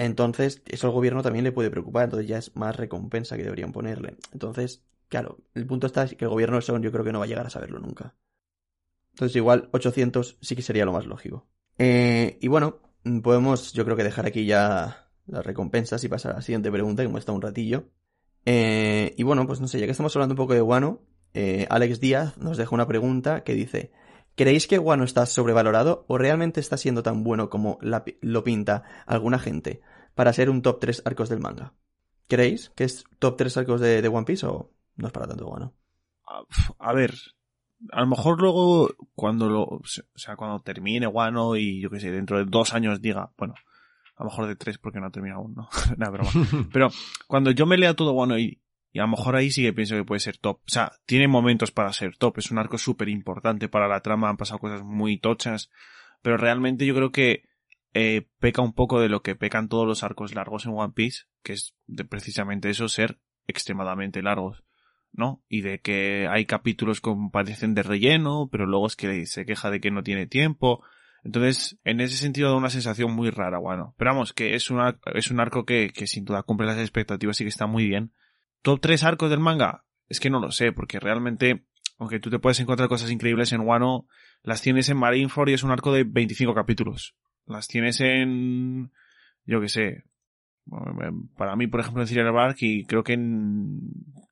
Entonces, eso al gobierno también le puede preocupar, entonces ya es más recompensa que deberían ponerle. Entonces, claro, el punto está es que el gobierno eso yo creo que no va a llegar a saberlo nunca. Entonces, igual 800 sí que sería lo más lógico. Eh, y bueno, podemos yo creo que dejar aquí ya las recompensas y pasar a la siguiente pregunta, que hemos estado un ratillo. Eh, y bueno, pues no sé, ya que estamos hablando un poco de Guano, eh, Alex Díaz nos deja una pregunta que dice: ¿Creéis que Guano está sobrevalorado o realmente está siendo tan bueno como lo pinta alguna gente para ser un top 3 arcos del manga? ¿Creéis que es top 3 arcos de, de One Piece o no es para tanto Guano? A- A ver, a lo mejor luego cuando lo, o sea, cuando termine Wano y yo qué sé, dentro de dos años diga, bueno, a lo mejor de tres porque no ha terminado aún, no, Nah, broma. Pero cuando yo me lea todo Wano y, y a lo mejor ahí sí que pienso que puede ser top. O sea, tiene momentos para ser top, es un arco súper importante para la trama, han pasado cosas muy tochas, pero realmente yo creo que eh, peca un poco de lo que pecan todos los arcos largos en One Piece, que es de precisamente eso, ser extremadamente largos. ¿no? Y de que hay capítulos que parecen de relleno, pero luego es que se queja de que no tiene tiempo. Entonces, en ese sentido da una sensación muy rara, bueno. Pero vamos, que es un, ar- es un arco que, que sin duda cumple las expectativas y que está muy bien. ¿Top 3 arcos del manga? Es que no lo sé, porque realmente, aunque tú te puedes encontrar cosas increíbles en Wano, las tienes en Marineford y es un arco de 25 capítulos. Las tienes en, yo qué sé, para mí, por ejemplo, en Thriller Bark, y creo que en,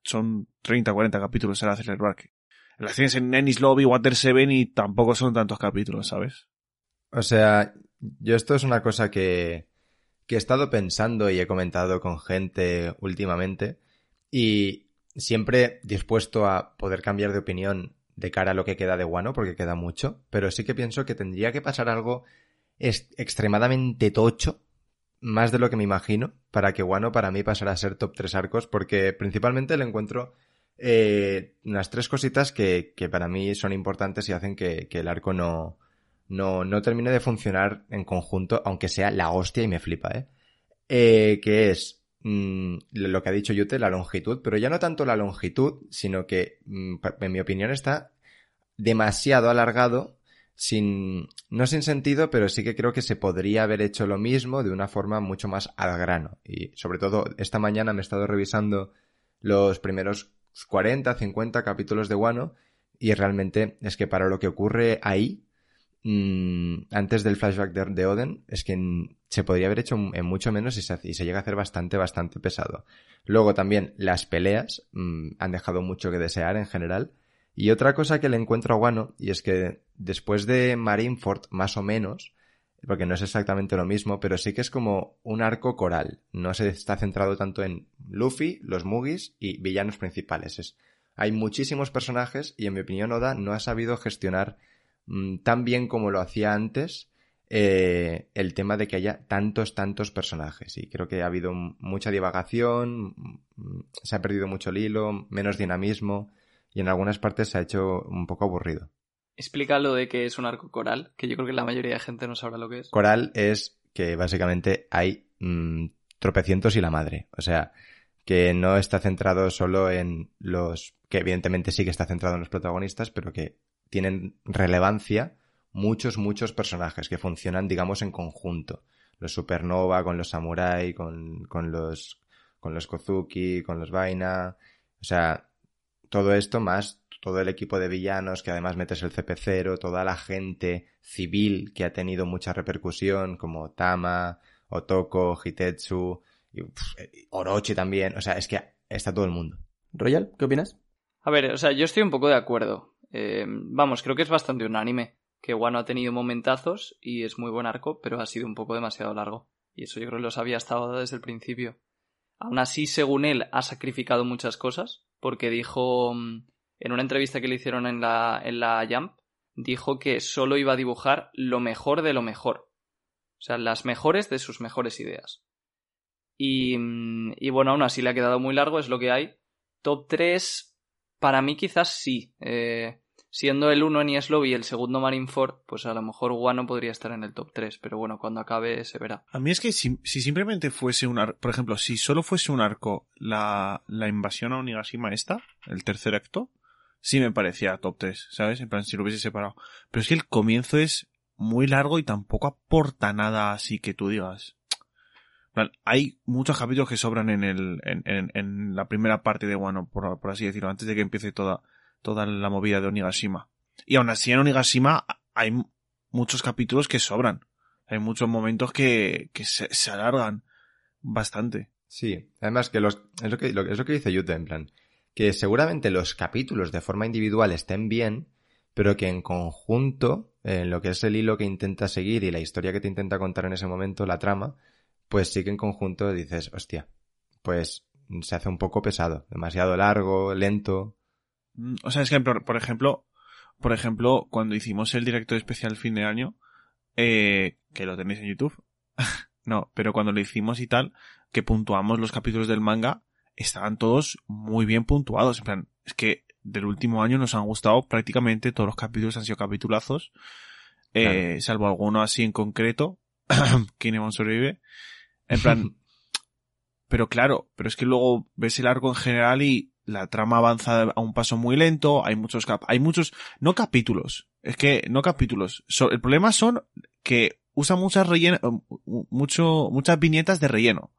son 30 40 capítulos en la Thriller Bark. Las tienes en Ennis Lobby, Water Seven y tampoco son tantos capítulos, ¿sabes? O sea, yo esto es una cosa que, que he estado pensando y he comentado con gente últimamente y siempre dispuesto a poder cambiar de opinión de cara a lo que queda de Wano, porque queda mucho, pero sí que pienso que tendría que pasar algo es- extremadamente tocho, más de lo que me imagino, para que Wano para mí pasara a ser top 3 arcos, porque principalmente le encuentro eh, unas tres cositas que, que para mí son importantes y hacen que, que el arco no, no, no termine de funcionar en conjunto, aunque sea la hostia y me flipa, ¿eh? Eh, que es mm, lo que ha dicho Yute, la longitud, pero ya no tanto la longitud, sino que, mm, en mi opinión, está demasiado alargado, sin, no sin sentido, pero sí que creo que se podría haber hecho lo mismo de una forma mucho más al grano. Y sobre todo, esta mañana me he estado revisando los primeros 40, 50 capítulos de Wano y realmente es que para lo que ocurre ahí, mm, antes del flashback de, de Oden, es que se podría haber hecho en mucho menos y se, hace- y se llega a hacer bastante, bastante pesado. Luego también las peleas mm, han dejado mucho que desear en general. Y otra cosa que le encuentro a Wano, y es que después de Marineford, más o menos, porque no es exactamente lo mismo, pero sí que es como un arco coral. No se está centrado tanto en Luffy, los Mugis y villanos principales. Es, hay muchísimos personajes y en mi opinión Oda no ha sabido gestionar mm, tan bien como lo hacía antes eh, el tema de que haya tantos, tantos personajes. Y creo que ha habido mucha divagación, se ha perdido mucho el hilo, menos dinamismo y en algunas partes se ha hecho un poco aburrido. Explica lo de que es un arco coral, que yo creo que la mayoría de gente no sabrá lo que es. Coral es que básicamente hay mm, tropecientos y la madre. O sea, que no está centrado solo en los... que evidentemente sí que está centrado en los protagonistas, pero que tienen relevancia muchos, muchos personajes que funcionan, digamos, en conjunto. Los Supernova con los Samurai, con, con los con los Kozuki, con los Vaina. O sea, todo esto más todo el equipo de villanos que además metes el CP0, toda la gente civil que ha tenido mucha repercusión, como Tama, Otoko, Hitetsu, y, Orochi también. O sea, es que está todo el mundo. Royal, ¿qué opinas? A ver, o sea, yo estoy un poco de acuerdo. Eh, vamos, creo que es bastante unánime. Que Wano ha tenido momentazos y es muy buen arco, pero ha sido un poco demasiado largo. Y eso yo creo que lo sabía hasta ahora desde el principio. Aún así, según él, ha sacrificado muchas cosas, porque dijo mm, en una entrevista que le hicieron en la, en la Jump, dijo que solo iba a dibujar lo mejor de lo mejor. O sea, las mejores de sus mejores ideas. Y, mm, y bueno, aún así le ha quedado muy largo, es lo que hay. Top 3, para mí quizás sí. Eh, siendo el uno Enies Lobby y el segundo Marineford, pues a lo mejor Wano podría estar en el top 3, pero bueno, cuando acabe se verá. A mí es que si, si simplemente fuese un arco, por ejemplo, si solo fuese un arco la, la invasión a Onigashima esta, el tercer acto, sí me parecía top 3, ¿sabes? En plan, si lo hubiese separado. Pero es que el comienzo es muy largo y tampoco aporta nada así que tú digas. Hay muchos capítulos que sobran en el, en, en, en la primera parte de Wano, por, por así decirlo, antes de que empiece toda, toda la movida de Onigashima. Y aún así en Onigashima hay muchos capítulos que sobran. Hay muchos momentos que, que se, se alargan bastante. Sí, además que los, es lo que, es lo que dice Yute, en plan, que seguramente los capítulos de forma individual estén bien, pero que en conjunto, en lo que es el hilo que intenta seguir y la historia que te intenta contar en ese momento, la trama, pues sí que en conjunto dices, hostia, pues se hace un poco pesado, demasiado largo, lento. Mm, O sea, es que, por, por ejemplo, por ejemplo, cuando hicimos el directo especial fin de año, eh, que lo tenéis en YouTube, no, pero cuando lo hicimos y tal, que puntuamos los capítulos del manga, estaban todos muy bien puntuados. En plan, es que del último año nos han gustado prácticamente todos los capítulos, han sido capitulazos, eh, salvo alguno así en concreto, Kinemon sobrevive. En plan, pero claro, pero es que luego ves el arco en general y la trama avanza a un paso muy lento, hay muchos cap hay muchos no capítulos, es que no capítulos. El problema son que usa muchas rellena, mucho muchas viñetas de relleno.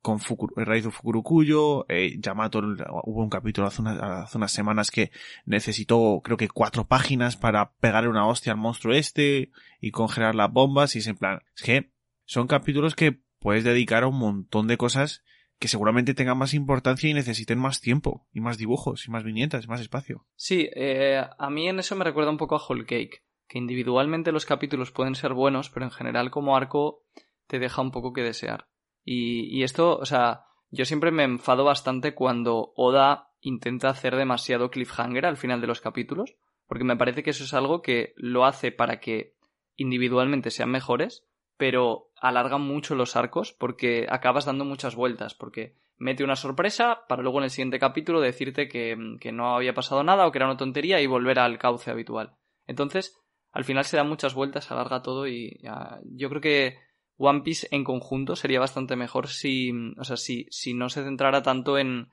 Con Fukuru, el raíz de Fukurukuyo, eh, Yamato, hubo un capítulo hace, una- hace unas semanas que necesitó, creo que cuatro páginas para pegarle una hostia al monstruo este y congelar las bombas y es en plan, es que son capítulos que puedes dedicar a un montón de cosas que seguramente tengan más importancia y necesiten más tiempo, y más dibujos, y más viñetas, y más espacio. Sí, eh, a mí en eso me recuerda un poco a Whole Cake, que individualmente los capítulos pueden ser buenos, pero en general como arco te deja un poco que desear. Y, y esto, o sea, yo siempre me enfado bastante cuando Oda intenta hacer demasiado cliffhanger al final de los capítulos, porque me parece que eso es algo que lo hace para que individualmente sean mejores, pero alarga mucho los arcos porque acabas dando muchas vueltas, porque mete una sorpresa para luego en el siguiente capítulo decirte que, que no había pasado nada o que era una tontería y volver al cauce habitual. Entonces, al final se dan muchas vueltas, alarga todo y ya, yo creo que One Piece en conjunto sería bastante mejor si, o sea, si, si no se centrara tanto en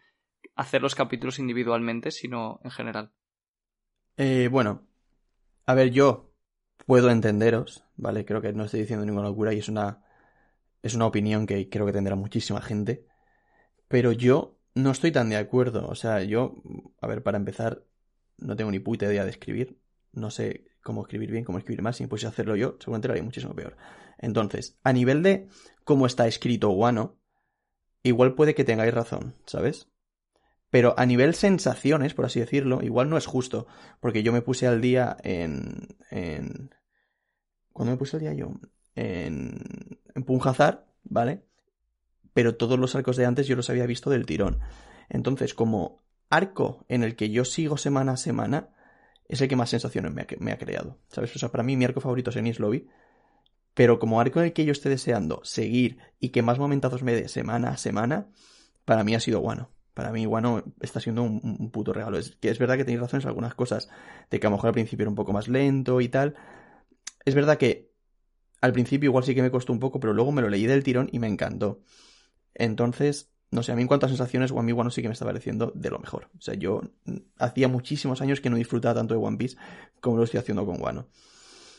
hacer los capítulos individualmente, sino en general. Eh, bueno, a ver, yo puedo entenderos, ¿vale? Creo que no estoy diciendo ninguna locura y es una, es una opinión que creo que tendrá muchísima gente. Pero yo no estoy tan de acuerdo. O sea, yo, a ver, para empezar, no tengo ni puta idea de escribir. No sé cómo escribir bien, cómo escribir mal. Si a hacerlo yo, seguramente lo haría muchísimo peor. Entonces, a nivel de cómo está escrito Wano, igual puede que tengáis razón, ¿sabes? Pero a nivel sensaciones, por así decirlo, igual no es justo. Porque yo me puse al día en. en ¿Cuándo me puse al día yo? En. En Punjazar, ¿vale? Pero todos los arcos de antes yo los había visto del tirón. Entonces, como arco en el que yo sigo semana a semana, es el que más sensaciones me ha, me ha creado. ¿Sabes? O sea, para mí mi arco favorito es Ennis Lobby. Pero como arco en el que yo esté deseando seguir y que más momentazos me dé semana a semana, para mí ha sido Wano. Para mí, Wano está siendo un, puto regalo. Es que es verdad que tenéis razón en algunas cosas. De que a lo mejor al principio era un poco más lento y tal. Es verdad que al principio igual sí que me costó un poco, pero luego me lo leí del tirón y me encantó. Entonces, no sé, a mí en cuanto a sensaciones, One Piece Wano sí que me está pareciendo de lo mejor. O sea, yo hacía muchísimos años que no disfrutaba tanto de One Piece como lo estoy haciendo con Wano.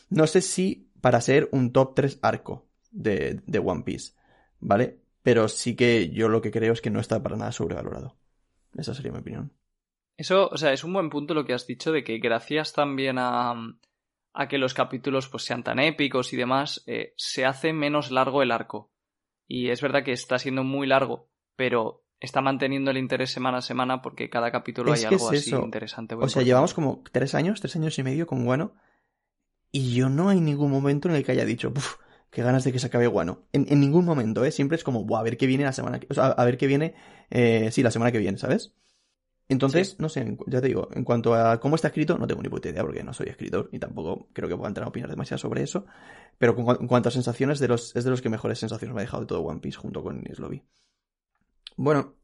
No sé si para ser un top 3 arco de, de One Piece, ¿vale? Pero sí que yo lo que creo es que no está para nada sobrevalorado. Esa sería mi opinión. Eso, o sea, es un buen punto lo que has dicho de que gracias también a, a que los capítulos pues sean tan épicos y demás, eh, se hace menos largo el arco. Y es verdad que está siendo muy largo, pero está manteniendo el interés semana a semana porque cada capítulo Es hay algo es así eso. interesante. O sea, llevamos como tres años, tres años y medio con Guano. Y yo no hay ningún momento en el que haya dicho, "Uf, qué ganas de que se acabe Guano. En, en ningún momento, ¿eh? Siempre es como, Buah, a ver qué viene la semana que... O sea, a ver qué viene... Eh, sí, la semana que viene, ¿sabes? Entonces, Sí. no sé, ya te digo, en cuanto a cómo está escrito, no tengo ni puta idea porque no soy escritor y tampoco creo que pueda entrar a opinar demasiado sobre eso. Pero en cuanto a sensaciones, de los, es de los que mejores sensaciones me ha dejado de todo One Piece junto con Lobby. Bueno,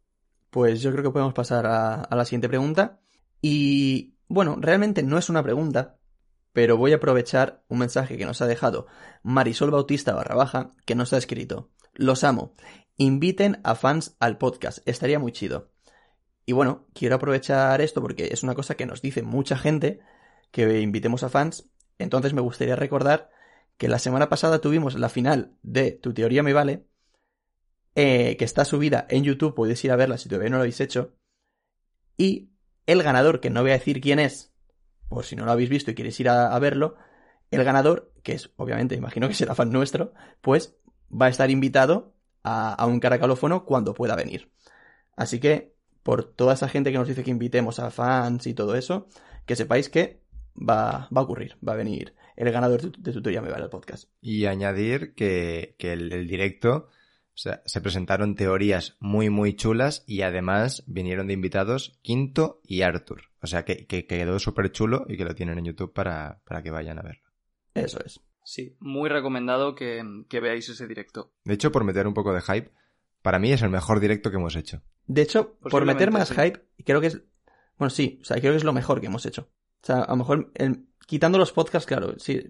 pues yo creo que podemos pasar a, a la siguiente pregunta. Y Bueno, realmente no es una pregunta, pero voy a aprovechar un mensaje que nos ha dejado Marisol Bautista barra baja, que nos ha escrito. Los amo. Inviten a fans al podcast. Estaría muy chido. Y bueno, quiero aprovechar esto porque es una cosa que nos dice mucha gente que invitemos a fans. Entonces me gustaría recordar que la semana pasada tuvimos la final de Tu teoría me vale, eh, que está subida en YouTube, podéis ir a verla si todavía no lo habéis hecho. Y el ganador, que no voy a decir quién es, por si no lo habéis visto y queréis ir a, verlo, el ganador, que es obviamente, imagino que será fan nuestro, pues va a estar invitado a, un caracalófono cuando pueda venir. Así que, por toda esa gente que nos dice que invitemos a fans y todo eso, que sepáis que va, va a ocurrir, va a venir el ganador de, de Tutoría Me Vale el podcast. Y añadir que, que el, el directo, o sea, se presentaron teorías muy, muy chulas y además vinieron de invitados Quinto y Arthur. O sea, que, que quedó súper chulo y que lo tienen en YouTube para, para que vayan a verlo. Eso es. Sí, muy recomendado que, que veáis ese directo. De hecho, por meter un poco de hype, para mí es el mejor directo que hemos hecho. De hecho, por meter más sí. hype, creo que es. Bueno, sí, o sea, creo que es lo mejor que hemos hecho. O sea, a lo mejor, el- quitando los podcasts, claro, sí,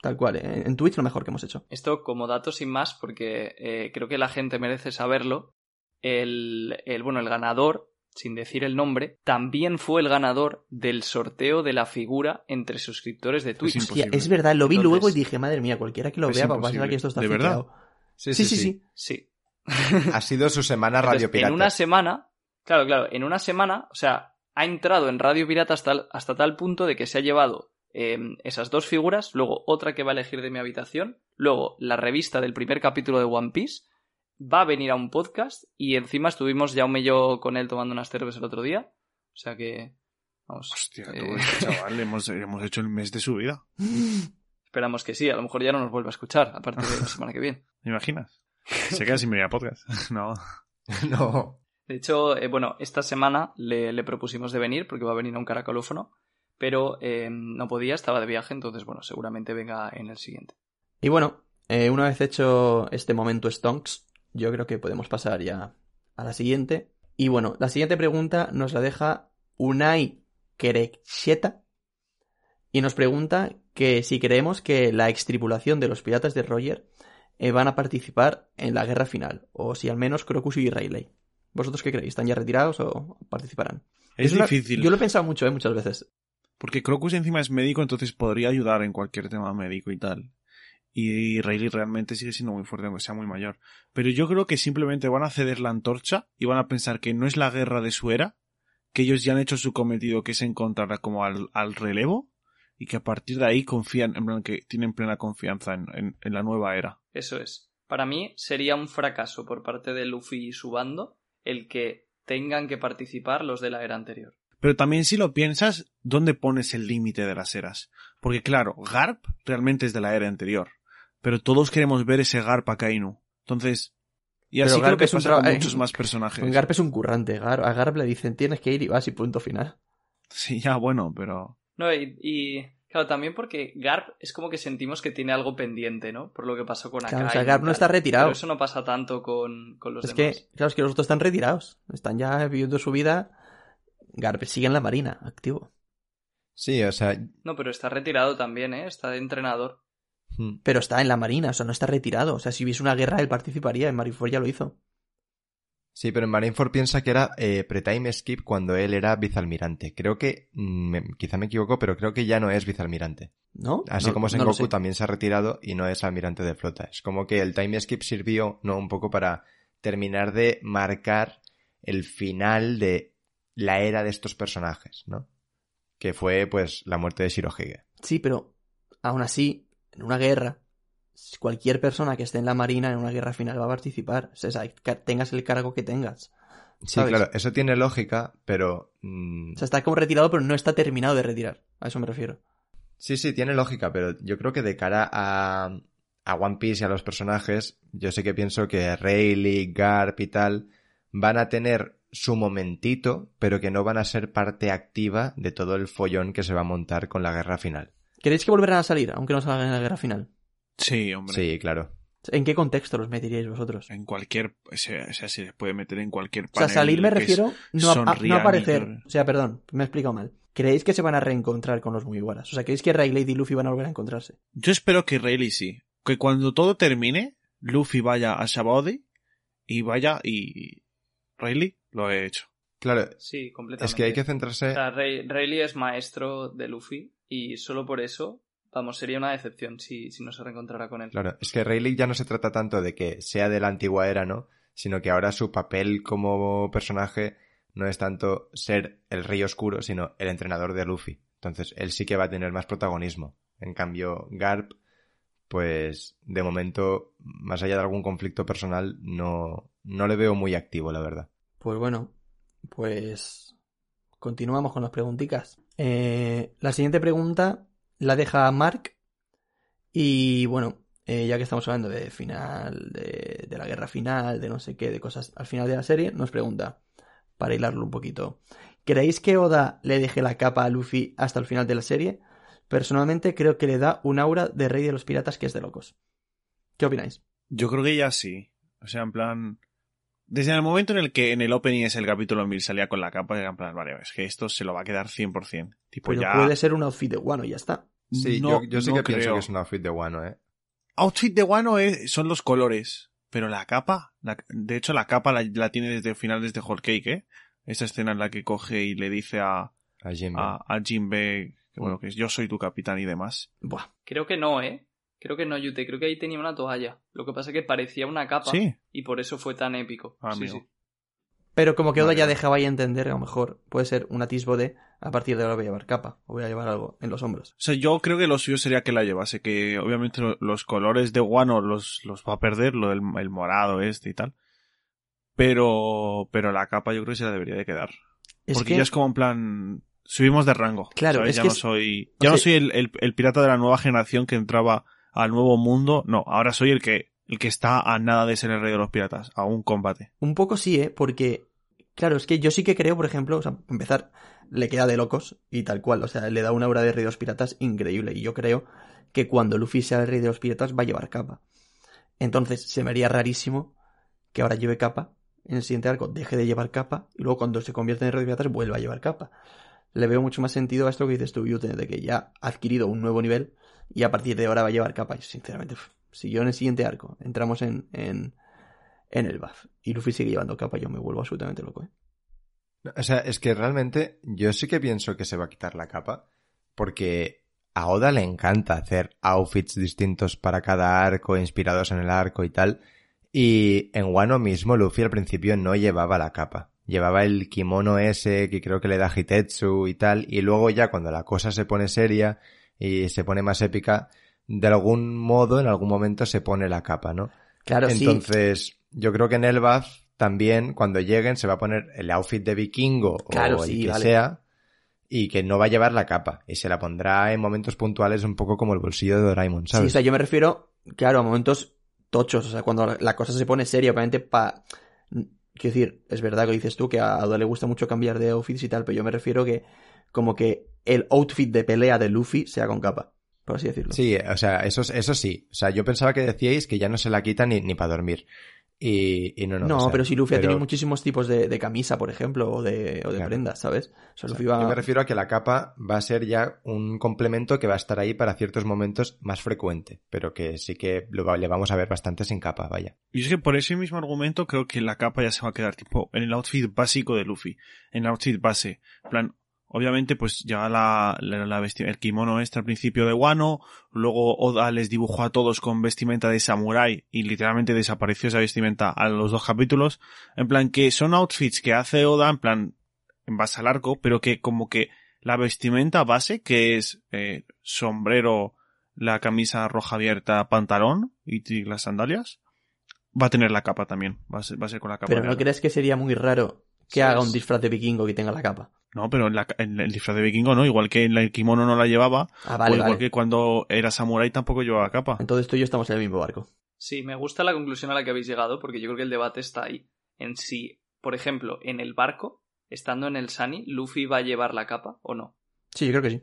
tal cual. En, en Twitch lo mejor que hemos hecho. Esto como dato sin más, porque eh, creo que la gente merece saberlo. El, el, bueno, el ganador, sin decir el nombre, también fue el ganador del sorteo de la figura entre suscriptores de Twitch. Es Hostia, es verdad, lo vi Entonces- luego y dije, madre mía, cualquiera que lo vea va a pensar que esto está ¿De verdad? Sí, sí, sí. Sí. Ha sido su semana Entonces, Radio Pirata. En una semana, claro, claro, en una semana, o sea, ha entrado en Radio Pirata hasta, hasta tal punto de que se ha llevado eh, esas dos figuras, luego otra que va a elegir de mi habitación, luego la revista del primer capítulo de One Piece, va a venir a un podcast y encima estuvimos ya un mello con él tomando unas cervezas el otro día. O sea que, vamos, Hostia, eh, todo esto, chaval, hemos, hemos hecho el mes de su vida. esperamos que sí, a lo mejor ya no nos vuelva a escuchar a partir de la semana que viene. ¿Me imaginas? Se queda sin venir a podcast. No. no. De hecho, eh, bueno, esta semana le, le propusimos de venir porque va a venir a un caracolófono, pero eh, no podía, estaba de viaje, entonces, bueno, seguramente venga en el siguiente. Y bueno, eh, una vez hecho este momento Stonks, yo creo que podemos pasar ya a la siguiente. Y bueno, la siguiente pregunta nos la deja Unai Querecheta y nos pregunta que si creemos que la extripulación de los piratas de Roger eh, van a participar en la guerra final, o si al menos Crocus y Rayleigh. ¿Vosotros qué creéis? ¿Están ya retirados o participarán? Es, difícil. Yo lo he pensado mucho, ¿eh? Muchas veces. Porque Crocus encima es médico, entonces podría ayudar en cualquier tema médico y tal. Y Rayleigh realmente sigue siendo muy fuerte, aunque sea muy mayor. Pero yo creo que simplemente van a ceder la antorcha y van a pensar que no es la guerra de su era, que ellos ya han hecho su cometido, que es encontrar como al, al relevo, y que a partir de ahí confían, en plan, que tienen plena confianza en, en- en la nueva era. Eso es. Para mí sería un fracaso por parte de Luffy y su bando el que tengan que participar los de la era anterior. Pero también si lo piensas, ¿dónde pones el límite de las eras? Porque claro, Garp realmente es de la era anterior. Pero todos queremos ver ese Garp a Kainu. Entonces, y Pero así creo Garp que es un con muchos más personajes. Garp es un currante. Gar- a Garp le dicen tienes que ir y vas y punto final. Sí, ya bueno, pero... No, y, y, claro, también porque Garp es como que sentimos que tiene algo pendiente, ¿no? Por lo que pasó con Akai. Claro, o sea, Garp no está retirado. Pero eso no pasa tanto con, con los es demás. que, claro, es que los otros están retirados. Están ya viviendo su vida. Garp sigue en la marina, activo. Sí, o sea, No, pero está retirado también, ¿eh? Está de entrenador. Mm, Pero está en la marina, o sea, no está retirado. O sea, si hubiese una guerra, él participaría. En Marineford ya lo hizo. sí, pero en Marineford piensa que era eh, pre-time skip cuando él era vicealmirante. Creo que, mm, quizá me equivoco, pero creo que ya no es vicealmirante. ¿No? Así No- como Sengoku también se ha retirado y no es almirante de flota. Es como que el time skip sirvió, ¿no? Un poco para terminar de marcar el final de la era de estos personajes, ¿no? Que fue, pues, la muerte de Shirohige. Sí, pero aún así, en una guerra, cualquier persona que esté en la marina en una guerra final va a participar. O sea, tengas el cargo que tengas. Sí, claro, eso tiene lógica, pero... mm, O sea, está como retirado, pero no está terminado de retirar. A eso me refiero. Sí, sí, tiene lógica, pero yo creo que de cara a, a One Piece y a los personajes, yo sí que pienso que Rayleigh, Garp y tal van a tener su momentito, pero que no van a ser parte activa de todo el follón que se va a montar con la guerra final. ¿Queréis que volverán a salir, aunque no salgan en la guerra final? Sí, hombre. Sí, claro. ¿En qué contexto los meteríais vosotros? En cualquier... O sea, se les puede meter en cualquier O sea, panel salir me refiero no, a- a, no y aparecer. O sea, perdón, me he explicado mal. ¿creéis que se van a reencontrar con los Mugiwaras? O sea, ¿creéis que Rayleigh y Luffy van a volver a encontrarse? Yo espero que Rayleigh sí. Que cuando todo termine, Luffy vaya a Shabody y vaya y... Rayleigh lo he hecho. Claro, Sí, completamente. es que hay que centrarse... O sea, Ray- Rayleigh es maestro de Luffy y solo por eso, vamos, sería una decepción si, si no se reencontrara con él. Claro, es que Rayleigh ya no se trata tanto de que sea de la antigua era, ¿no? Sino que ahora su papel como personaje no es tanto ser el rey oscuro, sino el entrenador de Luffy. Entonces, él sí que va a tener más protagonismo. En cambio, Garp, pues, de momento, más allá de algún conflicto personal, no, no le veo muy activo, la verdad. Pues bueno, pues continuamos con las preguntitas. Eh, la siguiente pregunta la deja Mark y bueno, eh, ya que estamos hablando de final, de, de la guerra final, de no sé qué, de cosas al final de la serie, nos pregunta, para hilarlo un poquito, ¿creéis que Oda le deje la capa a Luffy hasta el final de la serie? Personalmente creo que le da un aura de rey de los piratas que es de locos. ¿Qué opináis? Yo creo que ya sí. O sea, en plan... Desde el momento en el que en el opening es el capítulo 1000 salía con la capa, era en plan, vale, es que esto se lo va a quedar 100%. Tipo, Pero ya... puede ser un outfit de Wano y ya está. Sí, No, yo, yo sí no que pienso creo. que es un outfit de Wano, ¿eh? Outfit de Wano es- son los colores, pero la capa, la- de hecho la capa la, la tiene desde el final desde Whole Cake, ¿eh? Esa escena en la que coge y le dice a, A Jinbe. a, a Jinbe, que bueno, que es yo soy tu capitán y demás. Buah. Creo que no, ¿eh? Creo que no, Yute. Creo que ahí tenía una toalla. Lo que pasa es que parecía una capa Sí. y por eso fue tan épico. Ah, Sí. Pero como que Oda ya dejaba ahí entender, a lo mejor puede ser un atisbo de a partir de ahora voy a llevar capa o voy a llevar algo en los hombros. O sea, yo creo que lo suyo sería que la llevase, que obviamente lo- los colores de Wano los, los va a perder, lo del el morado este y tal. Pero, pero la capa yo creo que se la debería de quedar. Es Porque que ya es como en plan, subimos de rango. Claro, ¿sabes? es ya que no soy, o ya no soy el, el, el pirata de la nueva generación que entraba al nuevo mundo. No, ahora soy el que, el que está a nada de ser el rey de los piratas, a un combate. un poco sí, ¿eh? Porque, claro, es que yo sí que creo, por ejemplo, o sea, empezar, le queda de locos y tal cual, o sea, le da una aura de rey de los piratas increíble y yo creo que cuando Luffy sea el rey de los piratas va a llevar capa. Entonces, se me haría rarísimo que ahora lleve capa, en el siguiente arco deje de llevar capa y luego cuando se convierte en rey de piratas vuelva a llevar capa. Le veo mucho más sentido a esto que dices tú, Yute, de que ya ha adquirido un nuevo nivel y a partir de ahora va a llevar capa. Y sinceramente, si yo en el siguiente arco entramos en, en, en el buff y Luffy sigue llevando capa, yo me vuelvo absolutamente loco, ¿eh? O sea, es que realmente yo sí que pienso que se va a quitar la capa, porque a Oda le encanta hacer outfits distintos para cada arco, inspirados en el arco y tal. Y en Wano mismo Luffy al principio no llevaba la capa. Llevaba el kimono ese que creo que le da Hitetsu y tal. Y luego ya cuando la cosa se pone seria y se pone más épica, de algún modo, en algún momento se pone la capa, ¿no? Claro, sí. Entonces, yo creo que en el buff también, cuando lleguen, se va a poner el outfit de vikingo Claro, o sí, el que vale. sea, y que no va a llevar la capa. Y se la pondrá en momentos puntuales un poco como el bolsillo de Doraemon, Sí, ¿sabes? o sea, yo me refiero, claro, a momentos tochos, o sea, cuando la, cosa se pone seria, obviamente, pa... Quiero decir, es verdad que dices tú que a Oda le gusta mucho cambiar de outfits y tal, pero yo me refiero que como que el outfit de pelea de Luffy sea con capa, por así decirlo. Sí, o sea, eso, eso sí. O sea, yo pensaba que decíais que ya no se la quita ni, ni para dormir. Y, y no, no. No, o sea, pero si Luffy ha tenido muchísimos tipos de, de camisa, por ejemplo, o de, o de Claro. prendas, ¿sabes? O sea, o sea, Luffy va... Yo me refiero a que la capa va a ser ya un complemento que va a estar ahí para ciertos momentos más frecuente, pero que sí que lo le vamos a ver bastante sin capa, vaya. Y es que por ese mismo argumento creo que la capa ya se va a quedar tipo en el outfit básico de Luffy, en el outfit base. En plan, obviamente pues ya la, la, la el kimono este al principio de Wano, luego Oda les dibujó a todos con vestimenta de samurái y literalmente desapareció esa vestimenta a los dos capítulos. En plan que son outfits que hace Oda en plan en base al arco, pero que como que la vestimenta base que es eh, sombrero, la camisa roja abierta, pantalón y, y las sandalias va a tener la capa también. Va a ser, va a ser con la capa. Pero ¿no crees que sería muy raro que Sí, haga un disfraz de vikingo que tenga la capa? No, pero en, la- en el disfraz de vikingo no. Igual que en el kimono no la llevaba. Ah, o vale, igual vale. que cuando era samurái tampoco llevaba capa. Entonces tú y yo estamos en el mismo barco. Sí, me gusta la conclusión a la que habéis llegado porque yo creo que el debate está ahí. En si, por ejemplo, en el barco, estando en el Sunny, Luffy va a llevar la capa o no. Sí, yo creo que sí.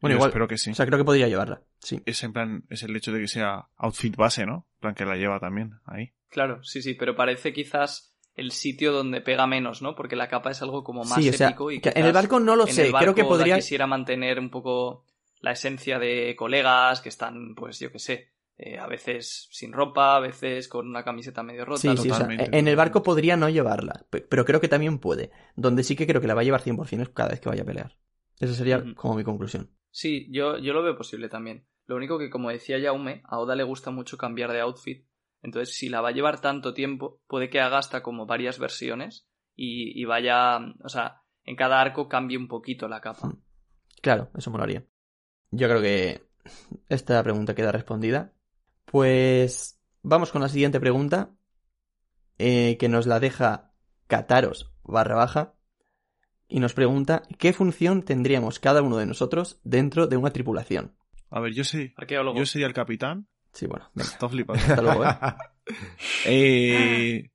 Bueno, Yo igual. espero que sí. O sea, creo que podría llevarla. Sí. es en plan, es el hecho de que sea outfit base, ¿no? En plan que la lleva también ahí. Claro, sí, sí, pero parece quizás el sitio donde pega menos, ¿no? Porque la capa es algo como más Sí, o sea, épico y que en el barco no lo sé, el creo que podría... quisiera mantener un poco la esencia de colegas que están, pues yo qué sé, eh, a veces sin ropa, a veces con una camiseta medio rota. Sí, sí, o sea, totalmente, en el barco podría no llevarla, pe- pero creo que también puede. Donde sí que creo que la va a llevar 100% es cada vez que vaya a pelear. Esa sería como mi conclusión. Sí, yo, yo lo veo posible también. Lo único que, como decía Jaume, a Oda le gusta mucho cambiar de outfit. Entonces, si la va a llevar tanto tiempo, puede que haga hasta como varias versiones y, y vaya, o sea, en cada arco cambie un poquito la capa. Claro, eso molaría. Yo creo que esta pregunta queda respondida. Pues vamos con la siguiente pregunta, eh, que nos la deja Cataros barra baja, y nos pregunta qué función tendríamos cada uno de nosotros dentro de una tripulación. A ver, yo sé. Arqueólogo. Yo sería el capitán. Sí, bueno, Está flipando. hasta luego, ¿eh? Eh,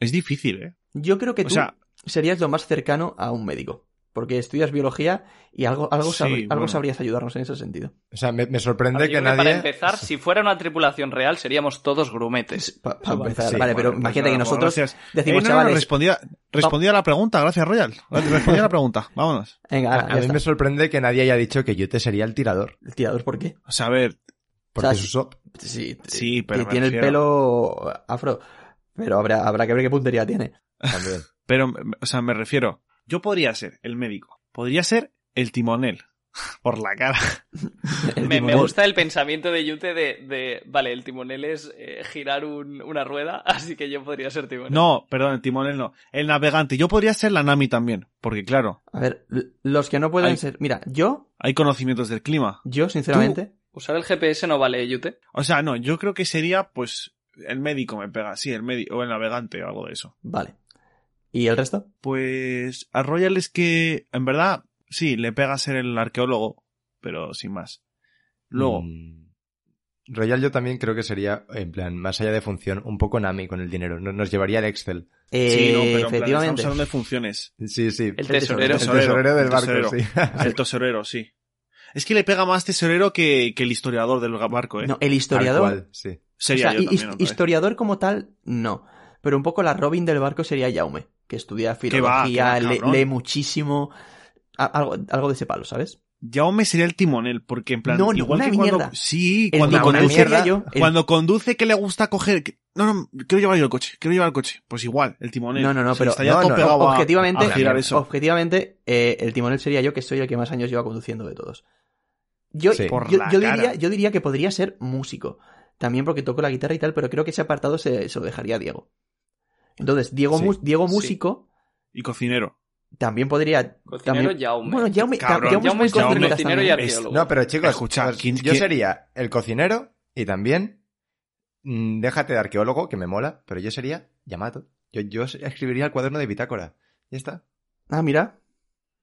es difícil, ¿eh? Yo creo que O tú sea, serías lo más cercano a un médico, porque estudias biología y algo, algo, Sí, sabr- algo bueno. sabrías ayudarnos en ese sentido. O sea, me, sorprende ver, yo que nadie... Para empezar, si fuera una tripulación real, seríamos todos grumetes. Pa- pa Vale, empezar, sí, vale, pero Bueno, pues imagínate que nada, pues nosotros gracias. decimos, Eh, no, no, chavales, respondía, respondía a la pregunta, gracias Royal. Respondía a la pregunta, vámonos. venga, A, mí está. me sorprende que nadie haya dicho que Yute sería el tirador. ¿El tirador por qué? O sea, a ver, Porque O sea, es Usopp. Sí, Sí, pero me tiene el pelo afro, pero habrá, habrá que ver qué puntería tiene. También. pero, o sea, me refiero, yo podría ser el médico, podría ser el timonel, por la cara. Me, me gusta el pensamiento de Yute de, de vale, el timonel es eh, girar un- una rueda, así que yo podría ser timonel. No, perdón, el timonel no. El navegante, yo podría ser la Nami también, porque claro, A ver, los que no pueden ser... Mira, yo, hay conocimientos del clima. yo sinceramente, Usar el GPS no vale, Yute. O sea, no, yo creo que sería, pues, el médico me pega, sí, el médico, o el navegante o algo de eso. vale. ¿Y el resto? Pues, a Royal es que, en verdad, sí, le pega ser el arqueólogo, pero sin más. Luego, Mm. Royal yo también creo que sería, en plan, más allá de función, un poco Nami con el dinero. Nos, nos llevaría el Excel. Eh, sí, no, pero en plan, estamos efectivamente. hablando de funciones. Sí, sí. El tesorero. tesorero. El tesorero del el barco, sí. El tesorero, sí. Es que le pega más tesorero que, que el historiador del barco, ¿eh? No, el historiador... cual, sí. Sería o sea, yo también, historiador como tal, no. Pero un poco la Robin del barco sería Jaume, que estudia filología, va, lee muchísimo. Algo, algo de ese palo, ¿sabes? Jaume sería el timonel, porque en plan, No, igual que cuando, mierda. sí, El cuando conduce, sería yo. el- cuando conduce que le gusta coger, que- no, no, quiero llevar yo el coche, quiero llevar el coche, pues igual, el timonel. No, no, no, pero está ya no, todo no, pegado a- objetivamente, a objetivamente eh, el timonel sería yo, que soy el que más años lleva conduciendo de todos. Yo, Sí. Por yo, la yo cara. diría, yo diría que podría ser músico. También porque toco la guitarra y tal, pero creo que ese apartado se, se lo dejaría a Diego. Entonces, Diego, Sí. Diego Sí. músico Y cocinero. también podría. Cocinero también- Jaume. Bueno, Jaume, Cabrón, Jaume es Jaume cocinero y arqueólogo. No, pero chicos, Escucha, pues, ¿quién- yo quién- sería el cocinero y también, mm, déjate de arqueólogo, que me mola, pero yo sería Yamato. Yo, yo escribiría el cuaderno de bitácora. Ya está. Ah, mira.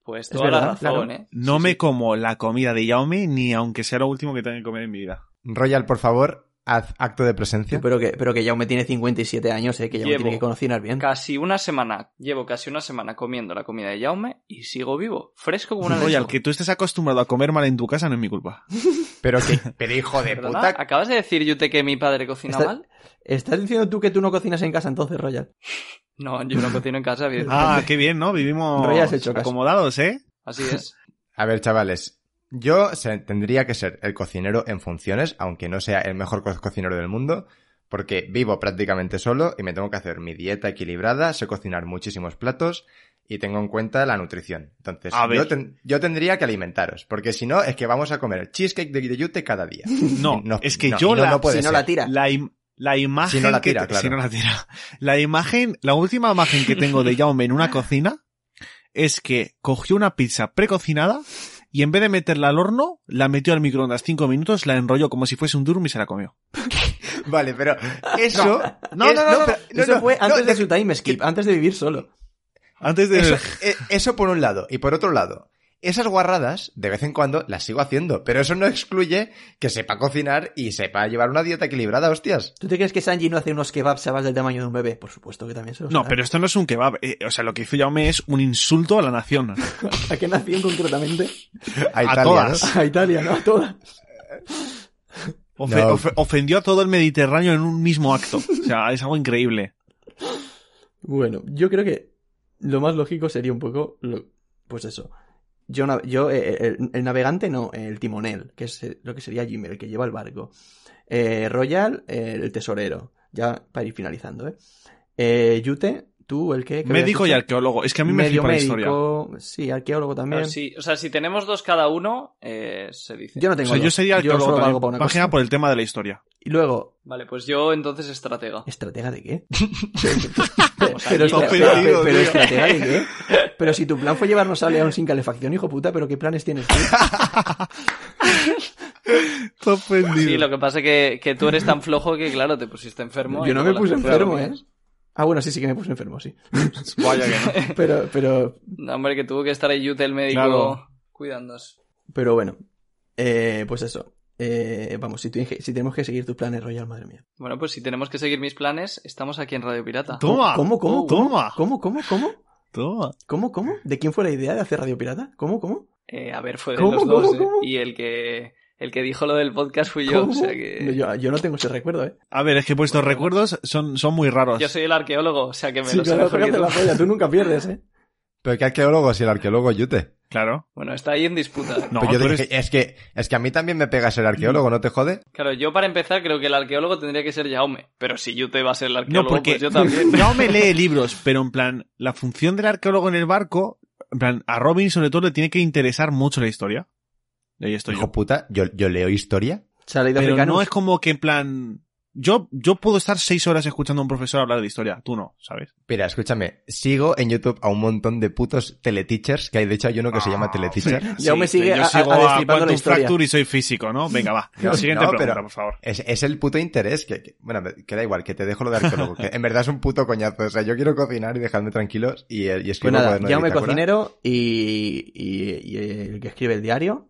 Pues Es toda la razón, claro. ¿eh? No Sí, me sí. como la comida de Jaume ni aunque sea lo último que tenga que comer en mi vida. Royal, por favor, haz acto de presencia. Pero que, pero que Jaume tiene 57 años, eh, que Jaume Llevo tiene que cocinar bien. Casi una semana, llevo casi una semana comiendo la comida de Jaume y sigo vivo, fresco como una Royal, lechuga. que tú estés acostumbrado a comer mal en tu casa no es mi culpa. Pero que, pero hijo de ¿Perdona? puta. ¿Acabas de decir, Yute, que mi padre cocina Está- mal? ¿Estás diciendo tú que tú no cocinas en casa entonces, Royal? No, yo no cocino en casa. Ah, qué bien, ¿no? Vivimos Royal has hecho caso. acomodados, ¿eh? Así es. A ver, chavales. Yo tendría que ser el cocinero en funciones, aunque no sea el mejor co- cocinero del mundo, porque vivo prácticamente solo y me tengo que hacer mi dieta equilibrada, sé cocinar muchísimos platos y tengo en cuenta la nutrición. Entonces, A ver. yo, ten- yo tendría que alimentaros, porque si no, es que vamos a comer cheesecake de, de yute cada día. No, No, es que no, yo no- la, no puede si no ser. la tira. la, im- la imagen Si no la que tira, te- claro. si no la tira. La imagen, la última imagen que tengo de Jaume en una cocina es que cogió una pizza precocinada y en vez de meterla al horno, la metió al microondas cinco minutos, la enrolló como si fuese un durum y se la comió. Vale, pero eso... No, es- no, no, no, pero- no, Eso fue antes de de- su time skip, antes de vivir solo. Antes de... Eso, eh, eso por un lado. Y por otro lado, esas guarradas, de vez en cuando, las sigo haciendo. Pero eso no excluye que sepa cocinar y sepa llevar una dieta equilibrada, hostias. ¿Tú te crees que Sanji no hace unos kebabs sabas del tamaño de un bebé? Por supuesto que también se los No, hará. pero esto no es un kebab. eh, o sea, lo que hizo Jaume es un insulto a la nación. ¿A qué nación concretamente? A, Italia, todas. ¿no? A Italia, ¿no? A todas. Ofe- No. ofe- ofendió a todo el Mediterráneo en un mismo acto. O sea, es algo increíble. Bueno, yo creo que lo más lógico sería un poco, lo- pues eso. Yo, yo eh, el, el navegante no, el timonel, que es eh, lo que sería Jimmy, el que lleva el barco. Eh, Royal, eh, el tesorero. Ya para ir finalizando, ¿eh? eh Yute, tú, el habías Médico y arqueólogo. Es que a mí me flipa la historia. sí, arqueólogo también. Sí, o sea, si tenemos dos cada uno, eh, se dice. Yo no O tengo sea, yo sería arqueólogo para una cosa. por el tema de la historia. Y luego, Vale, pues yo entonces estratega. ¿estratega de qué? Pero, estra- estratega de qué? Pero si tu plan fue llevarnos a León sin calefacción, hijo puta, pero ¿qué planes tienes tú? Está ofendido. Sí, lo que pasa es que, que tú eres tan flojo que, claro, te pusiste enfermo. Yo no me puse enfermo, ¿eh? Ah, bueno, sí, sí que me puse enfermo, sí. Vaya que no. Pero, pero, No, hombre, que tuvo que estar ahí Yute, el médico, Claro. cuidándonos. pero bueno. Eh, pues eso. Eh, vamos, si, si tenemos que seguir tus planes, Royal, madre mía. Bueno, pues si tenemos que seguir mis planes, estamos aquí en Radio Pirata. Toma. ¿Cómo, cómo, cómo? toma. ¿Cómo, cómo, cómo? Toma. ¿Cómo, cómo? ¿De quién fue la idea de hacer Radio Pirata? ¿Cómo, cómo? Eh, a ver, fue de ¿Cómo, los dos, cómo, ¿eh? cómo? Y el que, el que dijo lo del podcast fui yo, o sea que... Yo, yo no tengo ese recuerdo, ¿eh? A ver, es que vuestros recuerdos son, son muy raros. Yo soy el arqueólogo, o sea que me Sí, lo sé mejor que tú. la polla, tú nunca pierdes, ¿eh? Pero qué arqueólogo si el arqueólogo es Yute. Claro. Bueno, está ahí en disputa. No, Pero yo tú dije, eres- es que es que a mí también me pega ser arqueólogo, ¿no te jode? Claro, yo para empezar creo que el arqueólogo tendría que ser Jaume, pero si Yute va a ser el No, arqueólogo, porque pues yo también. no me lee libros, pero en plan, la función del arqueólogo en el barco, en plan, a Robin sobre todo le tiene que interesar mucho la historia. Y ahí estoy Hijo yo. puta, yo, yo leo historia. Pero Africanus. no es como que en plan, yo, yo puedo estar seis horas escuchando a un profesor hablar de historia, tú no, ¿sabes? Mira, escúchame, sigo en YouTube a un montón de putos teleteachers, que hay de hecho hay uno que se llama Ah, teleteacher. Y aún me sigue yo a- sigo a- a la. Fracture y soy físico, ¿no? Venga, va. No, Siguiente no, pregunta, pero- por favor. Es, es el puto interés, que, que- bueno, que da igual, que te dejo lo de arqueólogo, que en verdad es un puto coñazo, o sea, yo quiero cocinar y dejadme tranquilos y, y Pues escribo nada, cuaderno de bitácora. cocinero y, y, y el que escribe el diario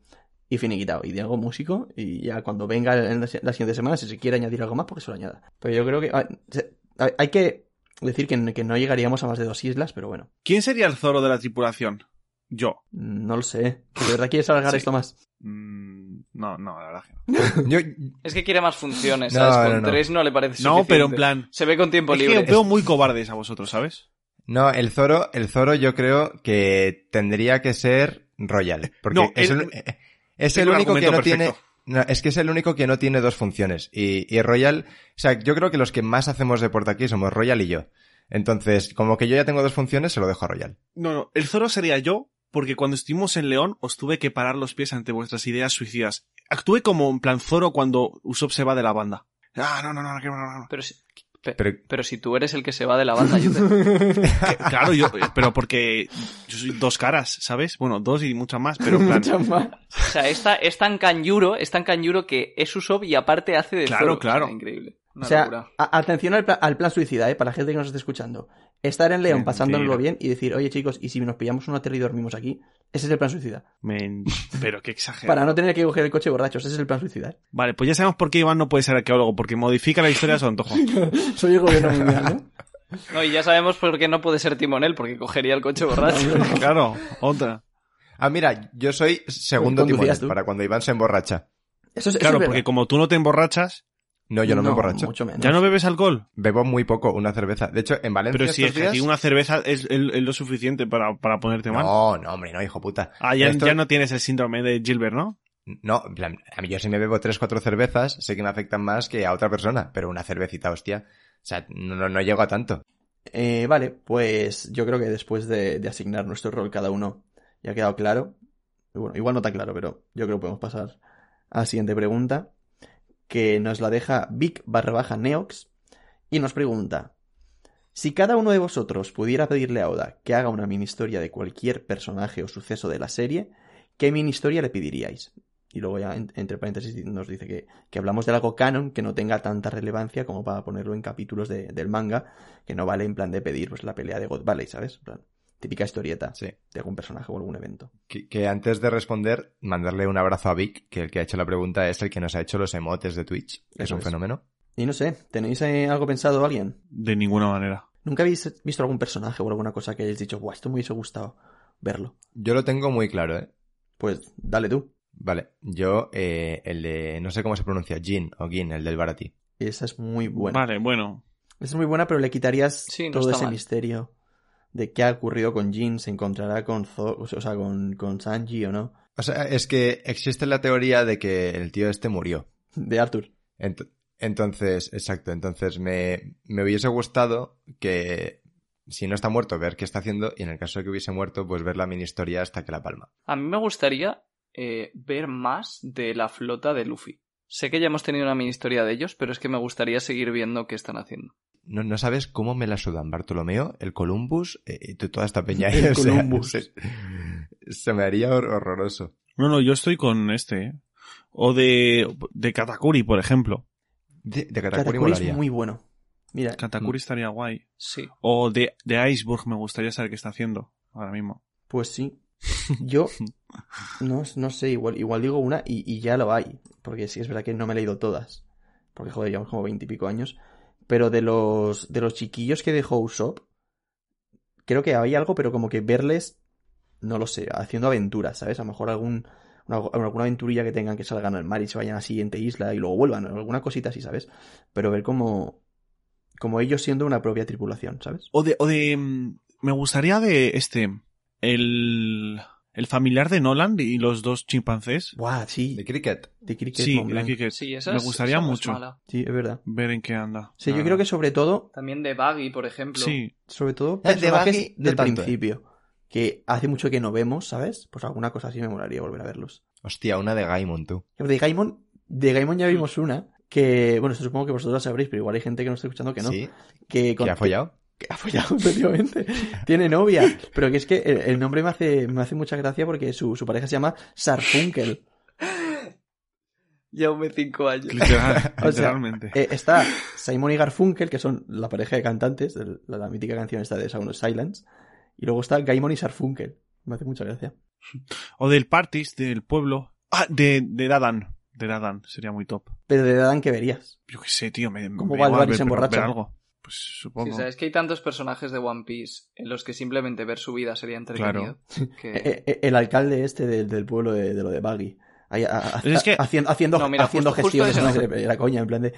y finiquitado. Y Diego músico y ya cuando venga en la, la siguiente semana, si se quiere añadir algo más, porque se lo añada. Pero yo creo que... se- hay- Hay que decir que, que no llegaríamos a más de dos islas, pero bueno, ¿Quién sería el Zoro de la tripulación? Yo. no lo sé. ¿De verdad quieres alargar Sí. esto más? Mm, no, no, la verdad que no. Yo, Es que quiere más funciones, No, ¿sabes? no, Con no. tres no le parece No, suficiente. pero en plan, Se ve con tiempo es que libre. veo muy cobardes a vosotros, ¿sabes? no, el Zoro, el Zoro yo creo que tendría que ser Royal, porque No, es, el- el, es tengo el único que no tiene... No, es que es el único que no tiene dos funciones. Y, y Royal, o sea, yo creo que los que más hacemos deporte aquí somos Royal y yo. Entonces, como que yo ya tengo dos funciones, se lo dejo a Royal. No, no, el Zoro sería yo, porque cuando estuvimos en León os tuve que parar los pies ante vuestras ideas suicidas. Actué como en plan Zoro cuando Usopp se va de la banda. Ah, no, no, no, no, no, no, no. Pero si, pe- Pero- pero si tú eres el que se va de la banda, Yute. Que- claro, yo, pero porque yo soy dos caras, ¿sabes? Bueno, dos y muchas más, pero en plan, Muchas más. O sea, esta, es tan canyuro, es tan canyuro que es Usopp y aparte hace de Claro, Zoro. claro. O sea, increíble. Una O sea, atención al, pla- al plan suicida, ¿eh? Para la gente que nos esté escuchando. Estar en León pasándonoslo bien y decir, oye chicos, ¿y si nos pillamos un hotel y dormimos aquí? Ese es el plan suicida. men- pero qué exagerado. Para no tener que coger el coche borrachos, ese es el plan suicida, ¿eh? Vale, pues ya sabemos por qué Iván no puede ser arqueólogo, porque modifica la historia a su antojo. Soy el gobierno mundial, ¿no? No, y ya sabemos por qué no puede ser timonel, porque cogería el coche borracho. Claro, otra. Ah, mira, yo soy segundo timonel tú. para cuando Iván se emborracha. Eso es, eso Claro, es porque como tú no te emborrachas, No, yo no, me emborracho. Mucho menos. ¿ya no bebes alcohol? Bebo muy poco, una cerveza. De hecho, en Valencia Pero si es estos que una cerveza es, es- es lo suficiente para, para ponerte mal. No, no, hombre, no, hijo puta. Ah, ya, Esto- ya no tienes el síndrome de Gilbert, ¿no? No, en plan, a mí yo si me bebo tres, cuatro cervezas, sé que me afectan más que a otra persona, pero una cervecita, hostia. O sea, no, no, no llego a tanto. Eh, vale, pues yo creo que después de, de asignar nuestro rol cada uno ya ha quedado claro. Bueno, igual no está claro, pero yo creo que podemos pasar a la siguiente pregunta, que nos la deja Vic barra baja Neox y nos pregunta, si cada uno de vosotros pudiera pedirle a Oda que haga una mini historia de cualquier personaje o suceso de la serie, ¿qué mini historia le pediríais? Y luego ya, en- entre paréntesis, nos dice que, que hablamos de algo canon que no tenga tanta relevancia como para ponerlo en capítulos de- del manga, que no vale en plan de pedir pues la pelea de God Valley, ¿sabes? Típica historieta Sí. de algún personaje o algún evento. Que, que antes de responder, mandarle un abrazo a Vic, que el que ha hecho la pregunta es el que nos ha hecho los emotes de Twitch, que es un es. fenómeno. Y no sé, ¿tenéis eh, algo pensado alguien? De ninguna manera. ¿Nunca habéis visto algún personaje o alguna cosa que hayáis dicho, Buah, esto me hubiese gustado verlo? Yo lo tengo muy claro, ¿eh? Pues dale tú. Vale, yo, eh, el de, no sé cómo se pronuncia, Jin o Gin, el del Barati. Esa es muy buena. Vale, bueno. Es muy buena, pero le quitarías Sí, no todo ese mal. misterio de qué ha ocurrido con Jin, se encontrará con Zo- o sea, con, con Sanji o no. O sea, es que existe la teoría de que el tío este murió. De Arthur. Ent- entonces, exacto, entonces me, me hubiese gustado que si no está muerto, ver qué está haciendo y en el caso de que hubiese muerto, pues ver la mini historia hasta que la palma. A mí me gustaría eh, ver más de la flota de Luffy. Sé que ya hemos tenido una mini historia de ellos, pero es que me gustaría seguir viendo qué están haciendo. No, no sabes cómo me la sudan Bartolomeo, el Columbus eh, y toda esta peña. El O sea, Columbus. se, se me haría hor- horroroso. No, no, yo estoy con este. ¿eh? O de, de Katakuri, por ejemplo. De, de Katakuri Katakuri es muy bueno. Mira, Katakuri estaría guay. Sí. O de, de Iceberg me gustaría saber qué está haciendo ahora mismo. pues sí. Yo no, no sé, igual, igual digo una y, y ya lo hay. Porque sí es verdad que no me he leído todas. Porque joder, llevamos como veintipico años. Pero de los, de los chiquillos que dejó Usopp, creo que hay algo, pero como que verles, no lo sé, haciendo aventuras, ¿sabes? A lo mejor algún, una- alguna aventurilla que tengan que salgan al mar y se vayan a la siguiente isla y luego vuelvan, alguna cosita así, ¿sabes? Pero ver como, como ellos siendo una propia tripulación, ¿sabes? O de, o de, mm, me gustaría de este, el, el familiar de Nolan y los dos chimpancés. Buah, sí, De cricket. de Cricket Sí, de Sí, esa me gustaría esa mucho mala. Sí, es verdad. ver en qué anda. Sí, yo creo que sobre todo, También de Baggy, por ejemplo. Sí, sobre todo Eh, de Baggy del eh. principio, que hace mucho que no vemos, ¿sabes? Pues alguna cosa así me molaría volver a verlos. Hostia, una de Gaimon, tú. De Gaimon, de Gaimon ya vimos una que, bueno, esto supongo que vosotros la sabréis, pero igual hay gente que no está escuchando que no. Sí, Que, con- que ha follado. Follado, efectivamente. Tiene novia. Pero que es que el, el nombre me hace, me hace mucha gracia porque su, su pareja se llama Sarfunkel. Jaume cinco años. literal, O sea, literalmente. Eh, está Simon y Garfunkel, que son la pareja de cantantes, de la, la mítica canción esta de Sound of Silence. Y luego está Gaimon y Sarfunkel. Me hace mucha gracia. O del Partis, del pueblo. Ah, de, de Dadan. De Dadan, sería muy top. Pero de Dan que verías. Yo qué sé, tío, me, ¿Cómo me va el igual bar y ver- se ver- emborracha? ver algo. Pues supongo. Sí, sabes que hay tantos personajes de One Piece en los que simplemente ver su vida sería entretenido. que- Eh, eh, el alcalde este de- del pueblo de, de lo de Baggy. Ahí, a- a- Es que- haciendo, haciendo, No, mira, haciendo justo- justo gestiones. ese ¿no? Era coña, en plan de.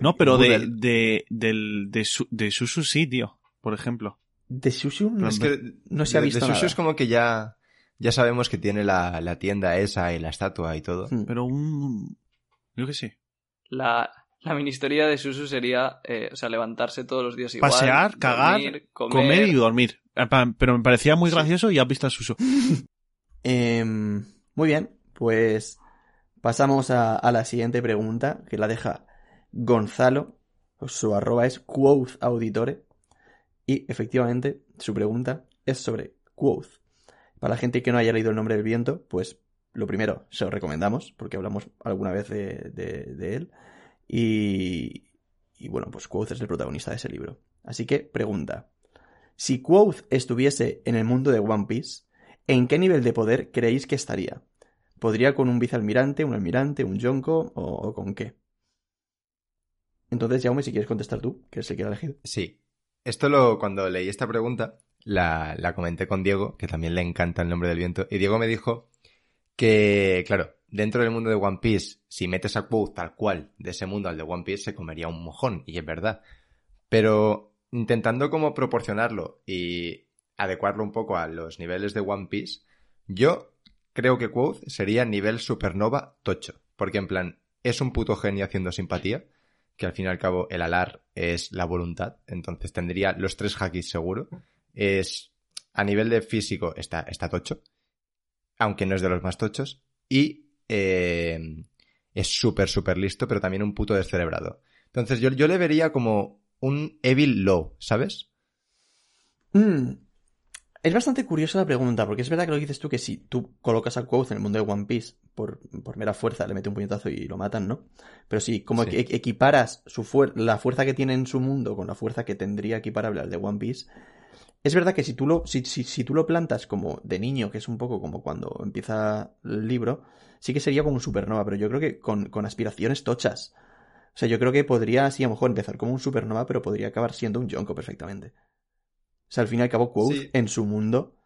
No, pero de, de, del, de, su, de Susu sí, tío. Por ejemplo. De Shushu no, Es que no se ha visto de nada. es como que ya, ya sabemos que tiene la, la tienda esa y la estatua y todo. Hmm. Pero un... Yo qué sé. La, la mini historia de Susu sería, eh, o sea, levantarse todos los días igual. Pasear, cagar, dormir, Comer y dormir. Pero me parecía muy Sí. gracioso y has visto a Susu. Em, muy bien, pues pasamos a, a la siguiente pregunta que la deja Gonzalo. Su arroba es Quoth Auditore. Y efectivamente, su pregunta es sobre Quoth. Para la gente que no haya leído El nombre del viento, pues lo primero, se lo recomendamos, porque hablamos alguna vez de, de- de él. Y, y bueno, pues Quoth es el protagonista de ese libro. Así que, pregunta. Si Quoth estuviese en el mundo de One Piece, ¿en qué nivel de poder creéis que estaría? ¿Podría con un vicealmirante, un almirante, un yonko o, con qué? Entonces, Jaume, si quieres contestar tú, que es el que elegido. Sí. Esto lo, cuando leí esta pregunta, la, la comenté con Diego, que también le encanta el nombre del viento, y Diego me dijo que, claro, dentro del mundo de One Piece, si metes a Quoth tal cual de ese mundo al de One Piece, se comería un mojón, y es verdad. Pero intentando como proporcionarlo y adecuarlo un poco a los niveles de One Piece, yo creo que Quoth sería nivel supernova tocho, porque en plan, es un puto genio haciendo simpatía, que al fin y al cabo el alar es la voluntad, entonces tendría los tres hakis seguro. Es a nivel de físico está, está tocho, aunque no es de los más tochos, y eh, es súper, súper listo, pero también un puto descerebrado. Entonces yo, yo le vería como un Evil Low, ¿sabes? Mm, Es bastante curiosa la pregunta, porque es verdad que lo que dices tú, que si tú colocas a Quoth en el mundo de One Piece por, por mera fuerza, le mete un puñetazo y lo matan, ¿no? Pero si como Sí. e- equiparas su fuer- la fuerza que tiene en su mundo con la fuerza que tendría equiparable al de One Piece, es verdad que si tú lo, si, si, si tú lo plantas como de niño, que es un poco como cuando empieza el libro, sí que sería como un supernova, pero yo creo que con, con aspiraciones tochas. O sea, yo creo que podría, sí, a lo mejor empezar como un supernova, pero podría acabar siendo un Yonko perfectamente. O sea, al fin y al cabo, Quoth Sí. en su mundo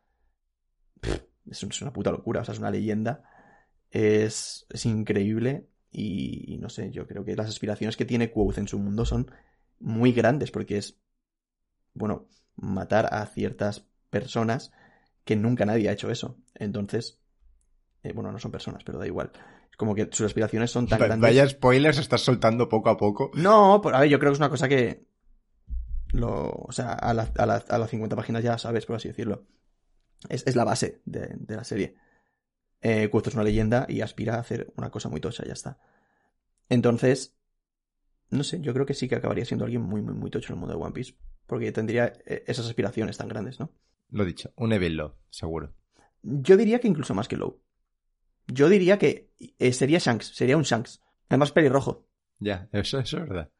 pff, es, un- es una puta locura, o sea, es una leyenda. Es, es increíble y, y no sé, yo creo que las aspiraciones que tiene Quoth en su mundo son muy grandes, porque es, bueno, matar a ciertas personas que nunca nadie ha hecho eso. Entonces, eh, bueno, no son personas, pero da igual. Es como que sus aspiraciones son tan grandes. Vaya spoilers estás soltando poco a poco. No, pues, a ver, yo creo que es una cosa que. Lo, o sea, a, la- a, la- a las 50 páginas ya sabes, por así decirlo. Es, es la base de, de la serie. Eh, es una leyenda y aspira a hacer una cosa muy tocha, ya está. Entonces, no sé, yo creo que sí que acabaría siendo alguien muy, muy, muy tocho en el mundo de One Piece. Porque tendría eh, esas aspiraciones tan grandes, ¿no? Lo dicho, un Evil Law, seguro. Yo diría que incluso más que Low. Yo diría que eh, sería Shanks, sería un Shanks. Además, pelirrojo. Ya, eso, eso es verdad.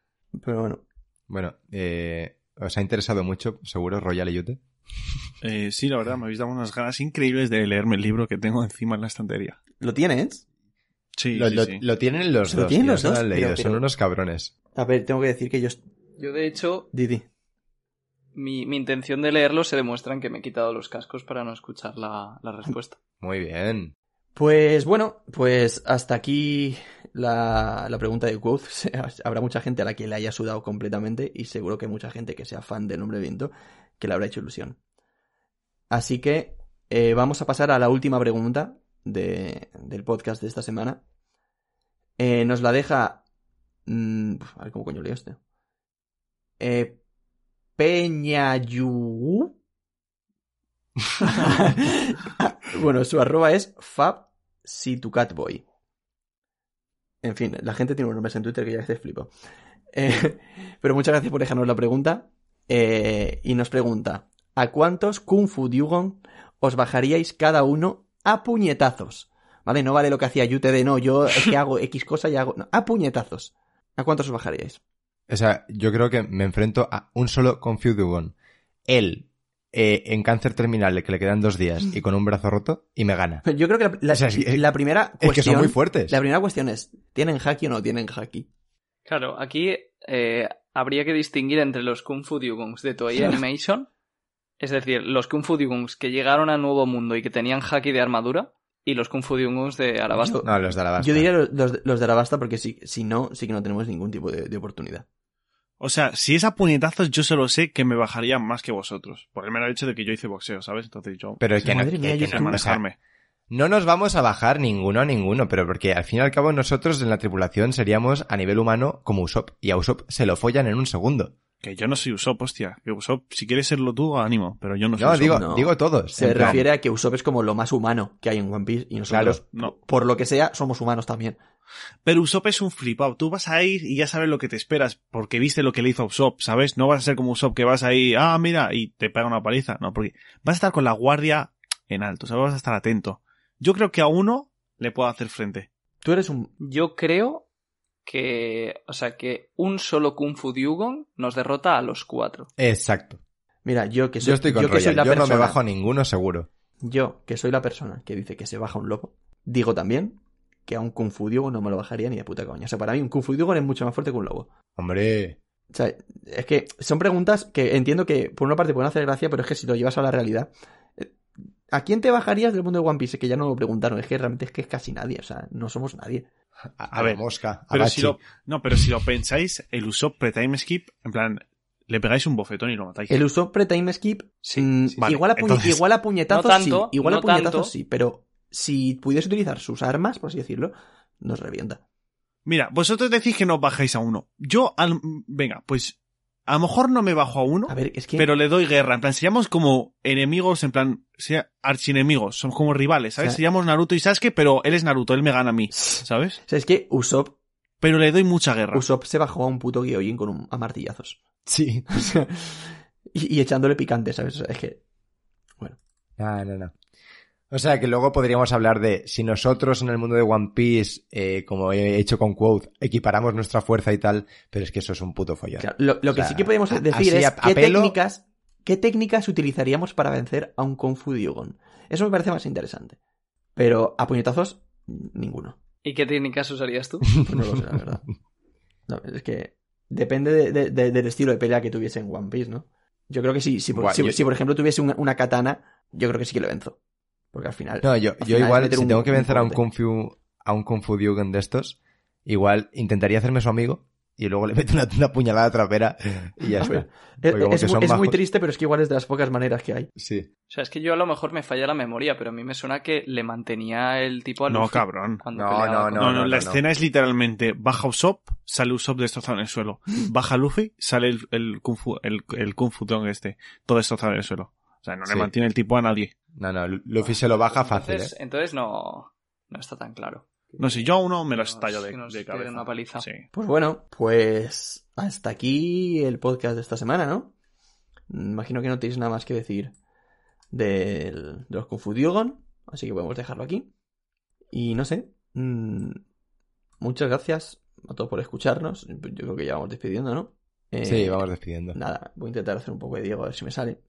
Pero bueno. Bueno, eh, os ha interesado mucho, seguro, Royal Yute. Eh, sí, la verdad, me habéis dado unas ganas increíbles de leerme el libro que tengo encima en la estantería. ¿Lo tienes? Sí, Lo, sí, lo- sí. lo tienen los ¿Lo dos. tienen ya los lo dos? Pero- leído, son unos cabrones. A ver, tengo que decir que yo... Yo, de hecho, Didi. Mi, mi intención de leerlo se demuestra en que me he quitado los cascos para no escuchar la, la respuesta. Muy bien. Pues bueno, pues hasta aquí la, la pregunta de Quoth. Habrá mucha gente a la que le haya sudado completamente y seguro que mucha gente que sea fan del nombre viento que le habrá hecho ilusión. Así que eh, vamos a pasar a la última pregunta de- del podcast de esta semana. Eh, nos la deja... mm, a ver cómo coño leo este. Eh, Peñayu. bueno, su arroba es Fab. En fin, la gente tiene unos nombres en Twitter que ya veces flipo. Eh, pero muchas gracias por dejarnos la pregunta. Eh, y nos pregunta: ¿A cuántos Kung Fu Dugon os bajaríais cada uno a puñetazos? ¿Vale? No vale lo que hacía Yute de no, yo es que hago X cosa y hago. A puñetazos. ¿A cuántos os bajaríais? O sea, yo creo que me enfrento a un solo Confudugon. Él, eh, en cáncer terminal, que le quedan dos días, y con un brazo roto, y me gana. Yo creo que la, la- O sea, es que- la primera Es que cuestión. son muy fuertes. La primera cuestión es: ¿tienen haki o no tienen haki? Claro, aquí eh, habría que distinguir entre los Kung Fu Dugongs de Toei Animation, es decir, los Kung Fu Dugongs que llegaron a Nuevo Mundo y que tenían haki de armadura, y los Kung Fu Dugongs de Arabasta. No, los de Yo diría los, los, los de Arabasta porque si, si no, sí que no tenemos ningún tipo de, de oportunidad. O sea, si es a puñetazos, yo solo sé que me bajaría más que vosotros. Por el mero hecho de que yo hice boxeo, ¿sabes? Entonces yo Pero es que no, Madre mía, que- que no, o sea, manejarme. no nos vamos a bajar ninguno a ninguno, pero porque al fin y al cabo nosotros en la tripulación seríamos a nivel humano como Usopp, y a Usopp se lo follan en un segundo. Que yo no soy Usopp, hostia. Que Usopp, si quieres serlo tú, ánimo. Pero yo no soy No, Usopp. digo, no. digo todos. Se en plan, refiere a que Usopp es como lo más humano que hay en One Piece y nosotros, Claro, no. por lo que sea, somos humanos también. Pero Usopp es un flipado. Tú vas a ir y ya sabes lo que te esperas porque viste lo que le hizo a Usopp, ¿sabes? No vas a ser como Usopp que vas ahí, ah, mira, y te pega una paliza. No, porque vas a estar con la guardia en alto, ¿sabes? Vas a estar atento. Yo creo que a uno le puedo hacer frente. Tú eres un... Yo creo que, o sea, que un solo Kung Fu Dugon nos derrota a los cuatro. Exacto. Mira, yo que soy, Yo estoy con yo que soy la Yo no me persona, bajo a ninguno seguro. yo que soy la persona que dice que se baja un lobo, digo también que a un Kung Fu Dugon no me lo bajaría ni de puta coña. O sea, para mí un Kung Fu Dugon es mucho más fuerte que un lobo. Hombre, O sea, es que son preguntas que entiendo que por una parte pueden hacer gracia, pero es que si lo llevas a la realidad. ¿A quién te bajarías del mundo de One Piece? Que ya no lo preguntaron, es que realmente es que es casi nadie, o sea, no somos nadie. a, ver, mosca, a Pero Bachi. si lo, no, pero si lo pensáis, el Usopp pre-time skip, en plan, le pegáis un bofetón y lo matáis. El uso pre-time skip, mm, vale, igual, a entonces- igual a puñetazos No tanto, sí, igual a puñetazos tanto. sí, pero si pudiese utilizar sus armas, por así decirlo, nos revienta. Mira, vosotros decís que no bajáis a uno. Yo, al- venga, pues, a lo mejor no me bajo a uno, A ver, es que... pero le doy guerra. En plan, seríamos como enemigos, en plan, sea archienemigos, somos como rivales, ¿sabes? O sea- seríamos Naruto y Sasuke, pero él es Naruto, él me gana a mí, ¿sabes? O sea, es que Usopp, Pero le doy mucha guerra. Usopp se bajó a un puto Gyojin con un, a martillazos. Sí. O sea, y, y echándole picante, ¿sabes? O sea, es que... No, no, no. O sea, que luego podríamos hablar de si nosotros en el mundo de One Piece, eh, como he hecho con Quote, equiparamos nuestra fuerza y tal, pero es que eso es un puto follón. Claro, lo, lo que sea, sí que podemos decir es a- qué técnicas, qué técnicas utilizaríamos para vencer a un Kung Fu Dugon. Eso me parece más interesante. Pero a puñetazos, ninguno. ¿Y qué técnicas usarías tú? Pues no lo sé, la verdad. No, es que depende de- de- de- del estilo de pelea que tuviese en One Piece, ¿no? Yo creo que sí, si, por, Buah, si, yo- si, por ejemplo tuviese una, una katana, yo creo que sí que lo venzo. Porque al final... No, yo, yo final igual, si un- tengo que un vencer a un. Kung Fu, a un Kung Fu Dugan de estos, igual intentaría hacerme su amigo y luego le mete una, una puñalada trapera y ya está. Es, muy, es triste, pero es que igual es de las pocas maneras que hay. Sí. O sea, es que yo a lo mejor me falla la memoria, pero a mí me suena que le mantenía el tipo a No, Luffy cabrón. cuando No, peleaba no, con- No, no, no, la no. escena es literalmente baja Usopp, sale Usopp destrozado en el suelo. Baja Luffy, sale el, el Kung Fu, el, el Kung Fu Tong este, todo destrozado en el suelo. O sea, no le Sí. mantiene el tipo a nadie. No, no, Luffy se lo baja fácil, Entonces, ¿eh? entonces no, no está tan claro. No sé, yo a uno me lo estallo de, de cabeza. una paliza. Sí. Pues bueno, pues hasta aquí el podcast de esta semana, ¿no? Imagino que no tenéis nada más que decir del- de los Confudiógon, así que podemos dejarlo aquí. Y no sé, mm, muchas gracias a todos por escucharnos. Yo creo que ya vamos despidiendo, ¿no? Eh, Sí, vamos despidiendo. Nada, voy a intentar hacer un poco de Diego a ver si me sale.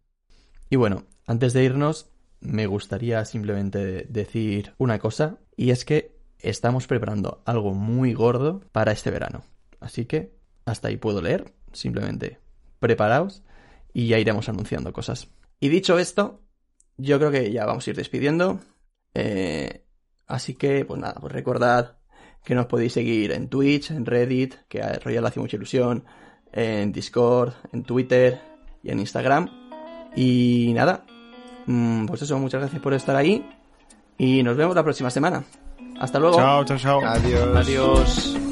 Y bueno, antes de irnos, me gustaría simplemente decir una cosa, y es que estamos preparando algo muy gordo para este verano. Así que hasta ahí puedo leer, simplemente preparaos y ya iremos anunciando cosas. Y dicho esto, yo creo que ya vamos a ir despidiendo. Eh, así que, pues nada, pues recordad que nos podéis seguir en Twitch, en Reddit, que a Royal hace mucha ilusión, en Discord, en Twitter y en Instagram. Y nada, pues eso, muchas gracias por estar ahí y nos vemos la próxima semana. Hasta luego. Chao, chao, chao. Adiós. Adiós.